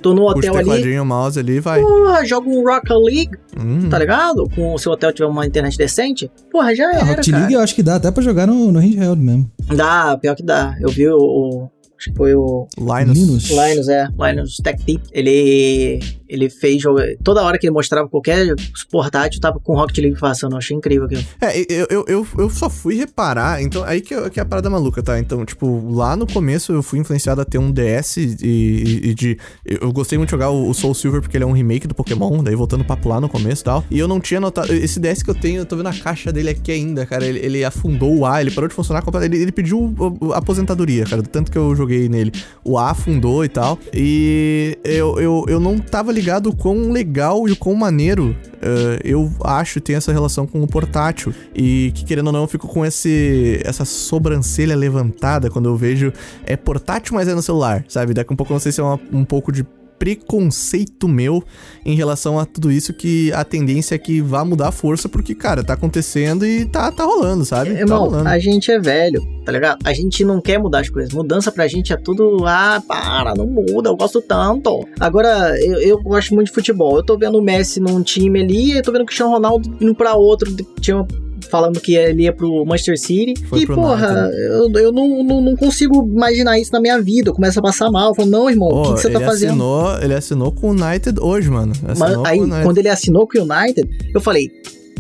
Tô no hotel ali. o mouse ali, vai. Porra, joga um Rocket League, Hum. tá ligado? Com, se o hotel tiver uma internet decente. Porra, já A era, Rocket. League eu acho que dá até pra jogar no, no handheld mesmo. Dá, pior que dá. Eu vi o. o- acho que foi o Linus. Linus. Linus, é. Linus Tech Tip. Ele. Ele fez jogo. Toda hora que ele mostrava qualquer portátil, tava com Rocket League passando. Eu achei incrível aquilo. É, eu, eu, eu, eu só fui reparar, então, aí que, que é a parada maluca, tá? Então, tipo, lá no começo eu fui influenciado a ter um DS e, e- e de... Eu gostei muito de jogar o, o Soul Silver porque ele é um remake do Pokémon, daí voltando papo lá no começo e tal. E eu não tinha notado... Esse DS que eu tenho, eu tô vendo a caixa dele aqui ainda, cara, ele, ele afundou o A, ele parou de funcionar completamente, ele, ele pediu aposentadoria, cara, do tanto que eu joguei nele. O A afundou e tal, e eu, eu, eu não tava ligado o quão legal e o quão maneiro eh, eu acho tem essa relação com o portátil. E que, querendo ou não, eu fico com esse, essa sobrancelha levantada quando eu vejo. É portátil, mas é no celular, sabe? Daqui um pouco não sei se é uma- um pouco de preconceito meu em relação a tudo isso que a tendência é que vá mudar a força porque, cara, tá acontecendo e tá, tá rolando, sabe? tá Irmão, rolando. a gente é velho, tá ligado? A gente não quer mudar as coisas. Mudança pra gente é tudo. Ah, para, não muda, eu gosto tanto. Agora, eu, eu gosto muito de futebol. Eu tô vendo o Messi num time ali, eu tô vendo o Cristiano Ronaldo indo pra outro. Tinha falando que ele ia pro Manchester City. Foi e, porra, United. eu, eu não, não, não consigo imaginar isso na minha vida. Eu começo a passar mal. Eu falo, não, irmão, o Ô, que, que você tá fazendo? Assinou, ele assinou com o United hoje, mano. Mas aí, quando ele assinou com o United, eu falei.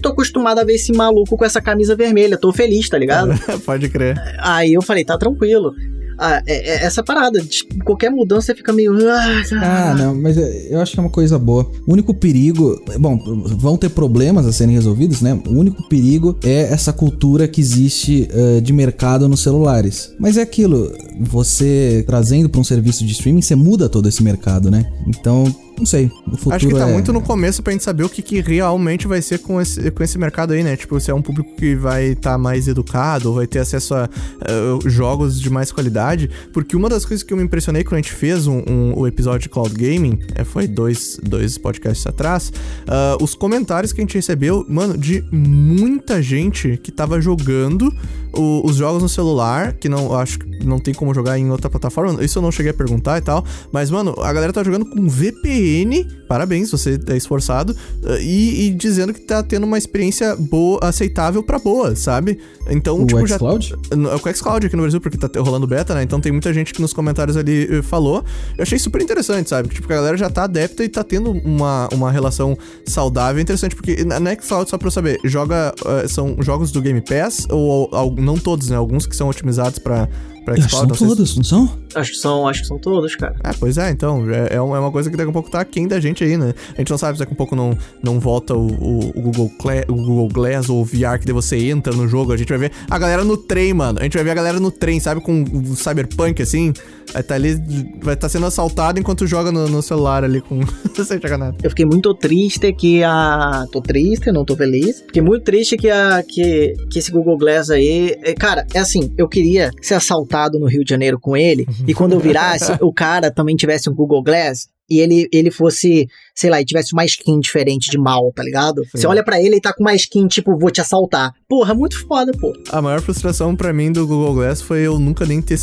Tô acostumado a ver esse maluco com essa camisa vermelha, tô feliz, tá ligado? Pode crer. Aí eu falei, tá tranquilo. Ah, é- é essa parada, tipo, qualquer mudança você fica meio. Ah, não, mas é- eu acho que é uma coisa boa. O único perigo. Bom, vão ter problemas a serem resolvidos, né? O único perigo é essa cultura que existe eh, de mercado nos celulares. Mas é aquilo, você trazendo pra um serviço de streaming, você muda todo esse mercado, né? Então, não sei. O futuro Acho que tá é... muito no começo pra gente saber o que, que realmente vai ser com esse, com esse mercado aí, né? Tipo, se é um público que vai estar mais educado, vai ter acesso a eh, jogos de mais qualidade. Porque uma das coisas que eu me impressionei quando a gente fez um, um- o episódio de Cloud Gaming, eh, foi dois, dois podcasts atrás, ah, os comentários que a gente recebeu, mano, de muita gente que tava jogando o- os jogos no celular, que não acho que não tem como jogar em outra plataforma. Isso eu não cheguei a perguntar e tal. Mas, mano, a galera tá jogando com VPN. Parabéns, você é esforçado. E, e dizendo que tá tendo uma experiência boa, aceitável pra boa, sabe? Então, O tipo, já. xCloud? No- É o xCloud aqui no Brasil, porque tá rolando beta, né? Então tem muita gente que nos comentários ali eh, falou. Eu achei super interessante, sabe? Tipo, que a galera já tá adepta e tá tendo uma, uma relação saudável interessante. Porque na xCloud, só pra eu saber, joga. eh, são jogos do Game Pass? Ou, al- não todos, né? Alguns que são otimizados pra, pra Acho que são sei todos, não são? Acho que são, acho que são todos, cara. é, pois é, então, é, é uma é uma coisa que daqui a pouco tá aquém da gente aí, né? A gente não sabe se daqui a pouco não, não volta o, o- o Google Cla- o Google Glass ou o VR, que daí você entra no jogo, a gente vai ver a galera no trem, mano. A gente vai ver a galera no trem, sabe? Com o Cyberpunk, assim. Vai tá ali, vai estar sendo assaltado enquanto joga no, no celular ali com... sem jogar nada. Eu fiquei muito triste que a. Tô triste, não tô feliz. Fiquei muito triste que a. que, que esse Google Glass aí. é, Cara, é assim, eu queria ser assaltado no Rio de Janeiro com ele. e quando eu virasse, o cara também tivesse um Google Glass. E ele, ele fosse, sei lá, e tivesse uma skin diferente de mal, tá ligado? Você olha pra ele e tá com uma skin tipo, vou te assaltar. Porra, muito foda, pô. A maior frustração pra mim do Google Glass foi eu nunca nem ter.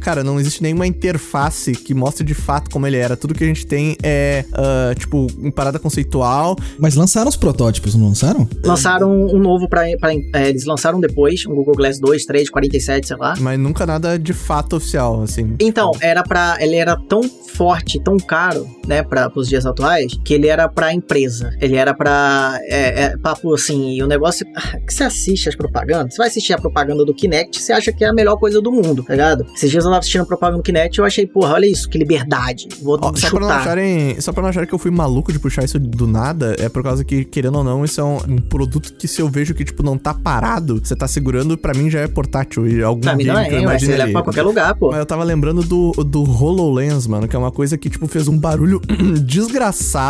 Cara, não existe nenhuma interface que mostre de fato como ele era. Tudo que a gente tem é, ah, tipo, uma parada conceitual. Mas lançaram os protótipos, não lançaram? Lançaram um novo pra. pra é, eles lançaram depois, um Google Glass 2, 3, 47, sei lá. Mas nunca nada de fato oficial, assim. Então, era para ele era tão forte, tão caro, né, para os dias atuais, que ele era pra empresa. Ele era pra. É, é, papo assim, e o negócio. ah, Que você assiste as propagandas, você vai assistir a propaganda do Kinect, você acha que é a melhor coisa do mundo, tá ligado? Esses dias eu tava assistindo a propaganda do Kinect eu achei, porra, olha isso, que liberdade. Vou Ó, só, pra não chutar. acharem, só pra não acharem que eu fui maluco de puxar isso do nada, é por causa que, querendo ou não, isso é um, um produto que se eu vejo que, tipo, não tá parado, você tá segurando, pra mim já é portátil. E algum Pra mim game também, que eu ué, você leva ali. pra qualquer lugar, pô. Mas eu tava lembrando do, do HoloLens, mano, que é uma coisa que, tipo, fez um barulho desgraçado.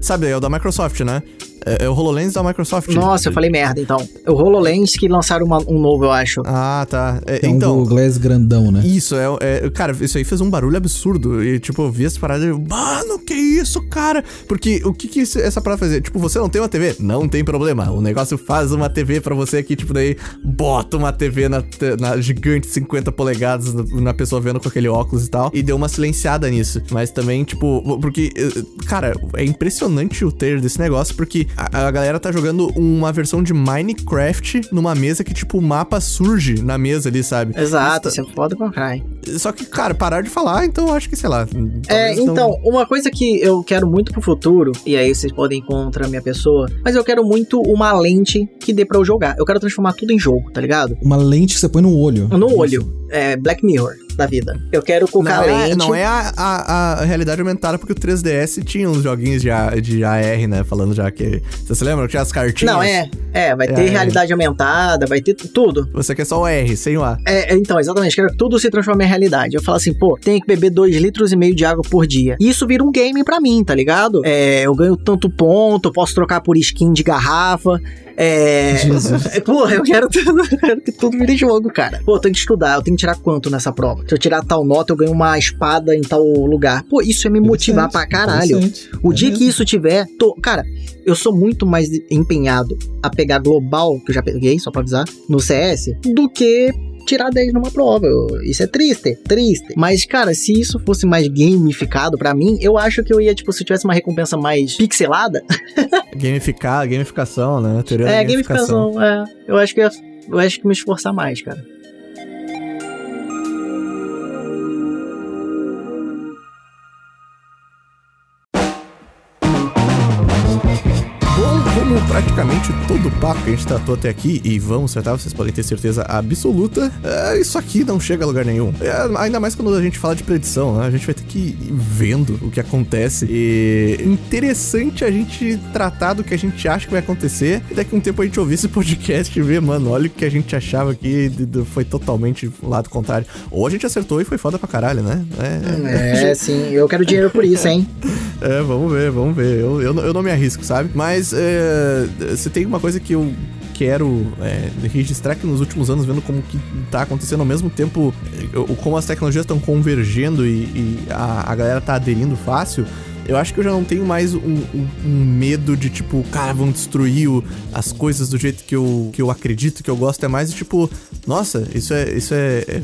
Sabe, é o da Microsoft, né? É, é o HoloLens da Microsoft. Nossa, eu falei merda, então. O HoloLens que lançaram uma- um novo, eu acho. Ah, tá. É, É um então, do Glass grandão, né? Isso, é, é- Cara, isso aí fez um barulho absurdo. E, tipo, eu vi essa parada e mano, que isso, cara? Porque o que que esse- essa parada fazer? Tipo, você não tem uma TV? Não tem problema. O negócio faz uma TV pra você aqui, tipo, daí bota uma TV na, na gigante 50 polegadas na, na pessoa vendo com aquele óculos e tal. E deu uma silenciada nisso. Mas também, tipo, porque, eh, cara, é impressionante o ter desse negócio, porque a, a galera tá jogando uma versão de Minecraft numa mesa que, tipo, o mapa surge na mesa ali, sabe? Exato, Isso isso é foda pra caralho. só que, cara, parar de falar, então eu acho que, sei lá. É, não- então, uma coisa que eu quero muito pro futuro, e aí vocês podem encontrar a minha pessoa, mas eu quero muito uma lente que dê pra eu jogar. Eu quero transformar tudo em jogo, tá ligado? Uma lente que você põe no olho. No olho. É Black Mirror da vida. Eu quero Não colocar é, não é a, a- a realidade aumentada, porque o 3DS tinha uns joguinhos de, A- de AR, né? Falando já que. Você se lembra que tinha as cartinhas? Não, é. É, vai É, ter é. realidade aumentada, vai ter tudo. Você quer só o R, sem o A. É, é, então, exatamente, quero que tudo se transforme em realidade. Eu falo assim, pô, tenho que beber 2 litros e meio de água por dia. E isso vira um game pra mim, tá ligado? É, eu ganho tanto ponto, posso trocar por skin de garrafa. É. Jesus. Porra, eu quero, eu quero que tudo vire jogo, cara. Pô, eu tenho que estudar, eu tenho que tirar quanto nessa prova? Se eu tirar tal nota, eu ganho uma espada em tal lugar. Pô, isso é me motivar pra caralho. O É dia mesmo. que isso tiver, tô, cara, eu sou muito mais empenhado a pegar global, que eu já peguei, só pra avisar, no CS, do que tirar 10 numa prova. Isso é triste, triste. Mas, cara, se isso fosse mais gamificado pra mim, eu acho que eu ia, tipo, se tivesse uma recompensa mais pixelada, Gamificar, gamificação, né? Teoria é, gamificação, é, eu acho que eu, ia- eu acho que me esforçar mais, cara. Praticamente todo o papo que a gente tratou até aqui, e vamos tratar, vocês podem ter certeza absoluta, é, isso aqui não chega a lugar nenhum. É, ainda mais quando a gente fala de predição, né? A gente vai ter que ir vendo o que acontece. E interessante a gente tratar do que a gente acha que vai acontecer, e daqui a um tempo a gente ouvir esse podcast e ver, mano, olha o que a gente achava aqui, e d- foi totalmente o lado contrário. Ou a gente acertou e foi foda pra caralho, né? É, sim, eu quero dinheiro por isso, hein? É, vamos ver, vamos ver. Eu, eu, não- eu não me arrisco, sabe? Mas é, se tem uma coisa que eu quero é, registrar que nos últimos anos, vendo como que tá acontecendo ao mesmo tempo, é, como as tecnologias estão convergendo e, e a, a galera tá aderindo fácil. Eu acho que eu já não tenho mais um, um- um medo de, tipo, cara, vão destruir o- as coisas do jeito que eu, que eu acredito, que eu gosto. É mais de, tipo, nossa, isso é, isso é, é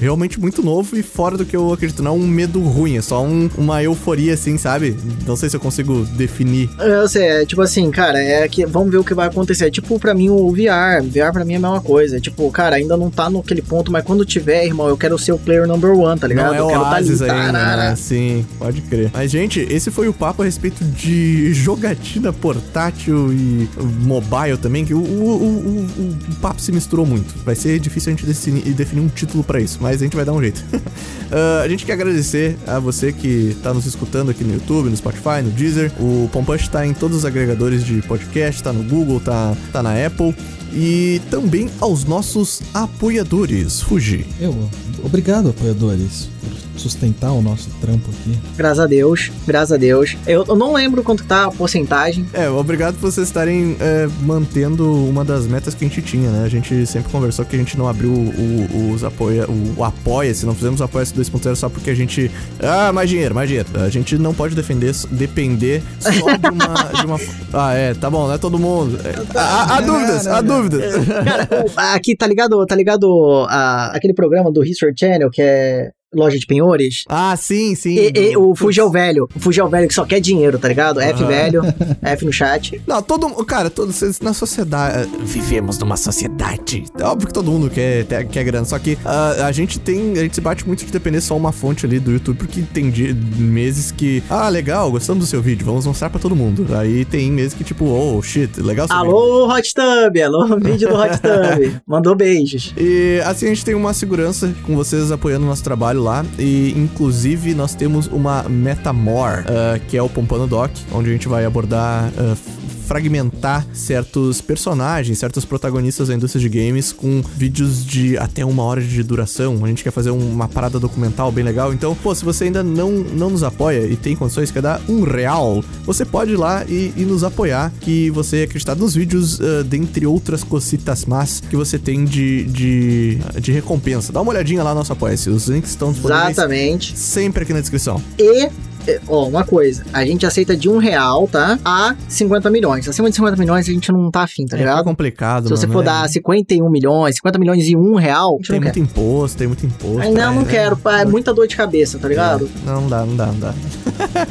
realmente muito novo e fora do que eu acredito. Não é um medo ruim, é só um- uma euforia, assim, sabe? Não sei se eu consigo definir. Eu sei, é tipo assim, cara, é que vamos ver o que vai acontecer. É tipo, pra mim, o VR. VR pra mim é a mesma coisa. É tipo, cara, ainda não tá naquele ponto, mas quando tiver, irmão, eu quero ser o player number one, tá ligado? Não é eu quero Oasis tá ali. tarará. né? Sim, pode crer. Mas, gente, esse foi o papo a respeito de jogatina portátil e mobile também, que o, o, o, o- papo se misturou muito. Vai ser difícil a gente definir, definir um título pra isso, mas a gente vai dar um jeito. Ah, a gente quer agradecer a você que tá nos escutando aqui no YouTube, no Spotify, no Deezer. O Pompush tá em todos os agregadores de podcast, tá no Google, tá, tá na Apple. E também aos nossos apoiadores. Fuji. Eu, obrigado, apoiadores, por sustentar o nosso trampo aqui. Graças a Deus, graças a Deus. Eu, eu não lembro quanto tá a porcentagem. É, obrigado por vocês estarem é, mantendo uma das metas que a gente tinha, né? A gente sempre conversou que a gente não abriu o- o- os apoia, o, o apoia-se, não fizemos o apoia-se 2.0 só porque a gente. Ah, mais dinheiro, mais dinheiro. A gente não pode defender, depender só de uma. de uma ah, é, tá bom, não é todo mundo. É, há, há dúvidas, há dúvidas. Cara, o- aqui, tá ligado, tá ligado a, aquele programa do History Channel que é loja de penhores. Ah, sim, sim. E, e, o é o velho. O é o velho que só quer dinheiro, tá ligado? F Aham. velho, F no chat. Não, todo Cara, todos na sociedade. Vivemos numa sociedade. É óbvio que todo mundo quer, quer, grana. Só que ah, a gente tem. A gente se bate muito de depender só uma fonte ali do YouTube, porque tem di- meses que. Ah, legal, gostamos do seu vídeo, vamos mostrar pra todo mundo. Aí tem meses que, tipo, oh shit, legal seu vídeo. Alô, Hot Tub, alô, vídeo do Hot Tub. Mandou beijos. E assim a gente tem uma segurança com vocês apoiando o nosso trabalho lá. E inclusive nós temos uma Metamore, ah, que é o Pompano Doc, onde a gente vai abordar. f- fragmentar certos personagens, certos protagonistas da indústria de games com vídeos de até uma hora de duração. A gente quer fazer uma parada documental bem legal. Então, pô, se você ainda não, não nos apoia e tem condições, quer dar um real, você pode ir lá e, e nos apoiar, que você é acreditado nos vídeos, ah, dentre outras cositas más que você tem de, de, de recompensa. Dá uma olhadinha lá no nosso apoia-se. Os links estão disponíveis Exatamente. sempre aqui na descrição. E, ó, uma coisa. A gente aceita de um real, tá? A 50 milhões. Acima de 50 milhões a gente não tá afim, tá É, ligado? complicado, Se você mano, for é- dar 51 milhões, 50 milhões e um real, Tem muito quer. imposto, tem muito imposto. Ai, não, é, não quero, pá, é muita dor de cabeça, tá ligado? Não, não dá, não dá, não dá.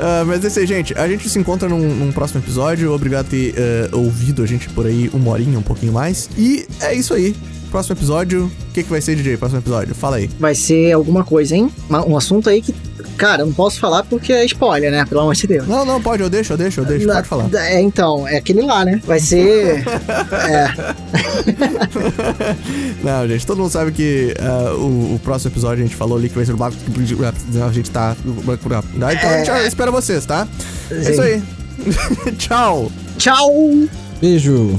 Ah, mas é isso aí, gente. A gente se encontra num, num próximo episódio. Obrigado por ter eh, ouvido a gente por aí uma horinha, um pouquinho mais. E é isso aí. Próximo episódio. O que, que vai ser, DJ? Próximo episódio? Fala aí. Vai ser alguma coisa, hein? Um assunto aí que, cara, eu não posso falar porque é spoiler, né? Pelo amor de Deus. Não, não, pode, eu deixo, eu deixo, eu deixo. Na- Pode falar. É, então, é aquele lá, né? Vai ser. é, Não, gente, todo mundo sabe que ah, o, o próximo episódio a gente falou ali que vai ser o barco. A gente tá. Então a gente espera vocês, tá? É isso aí. Tchau. Tchau! Beijo.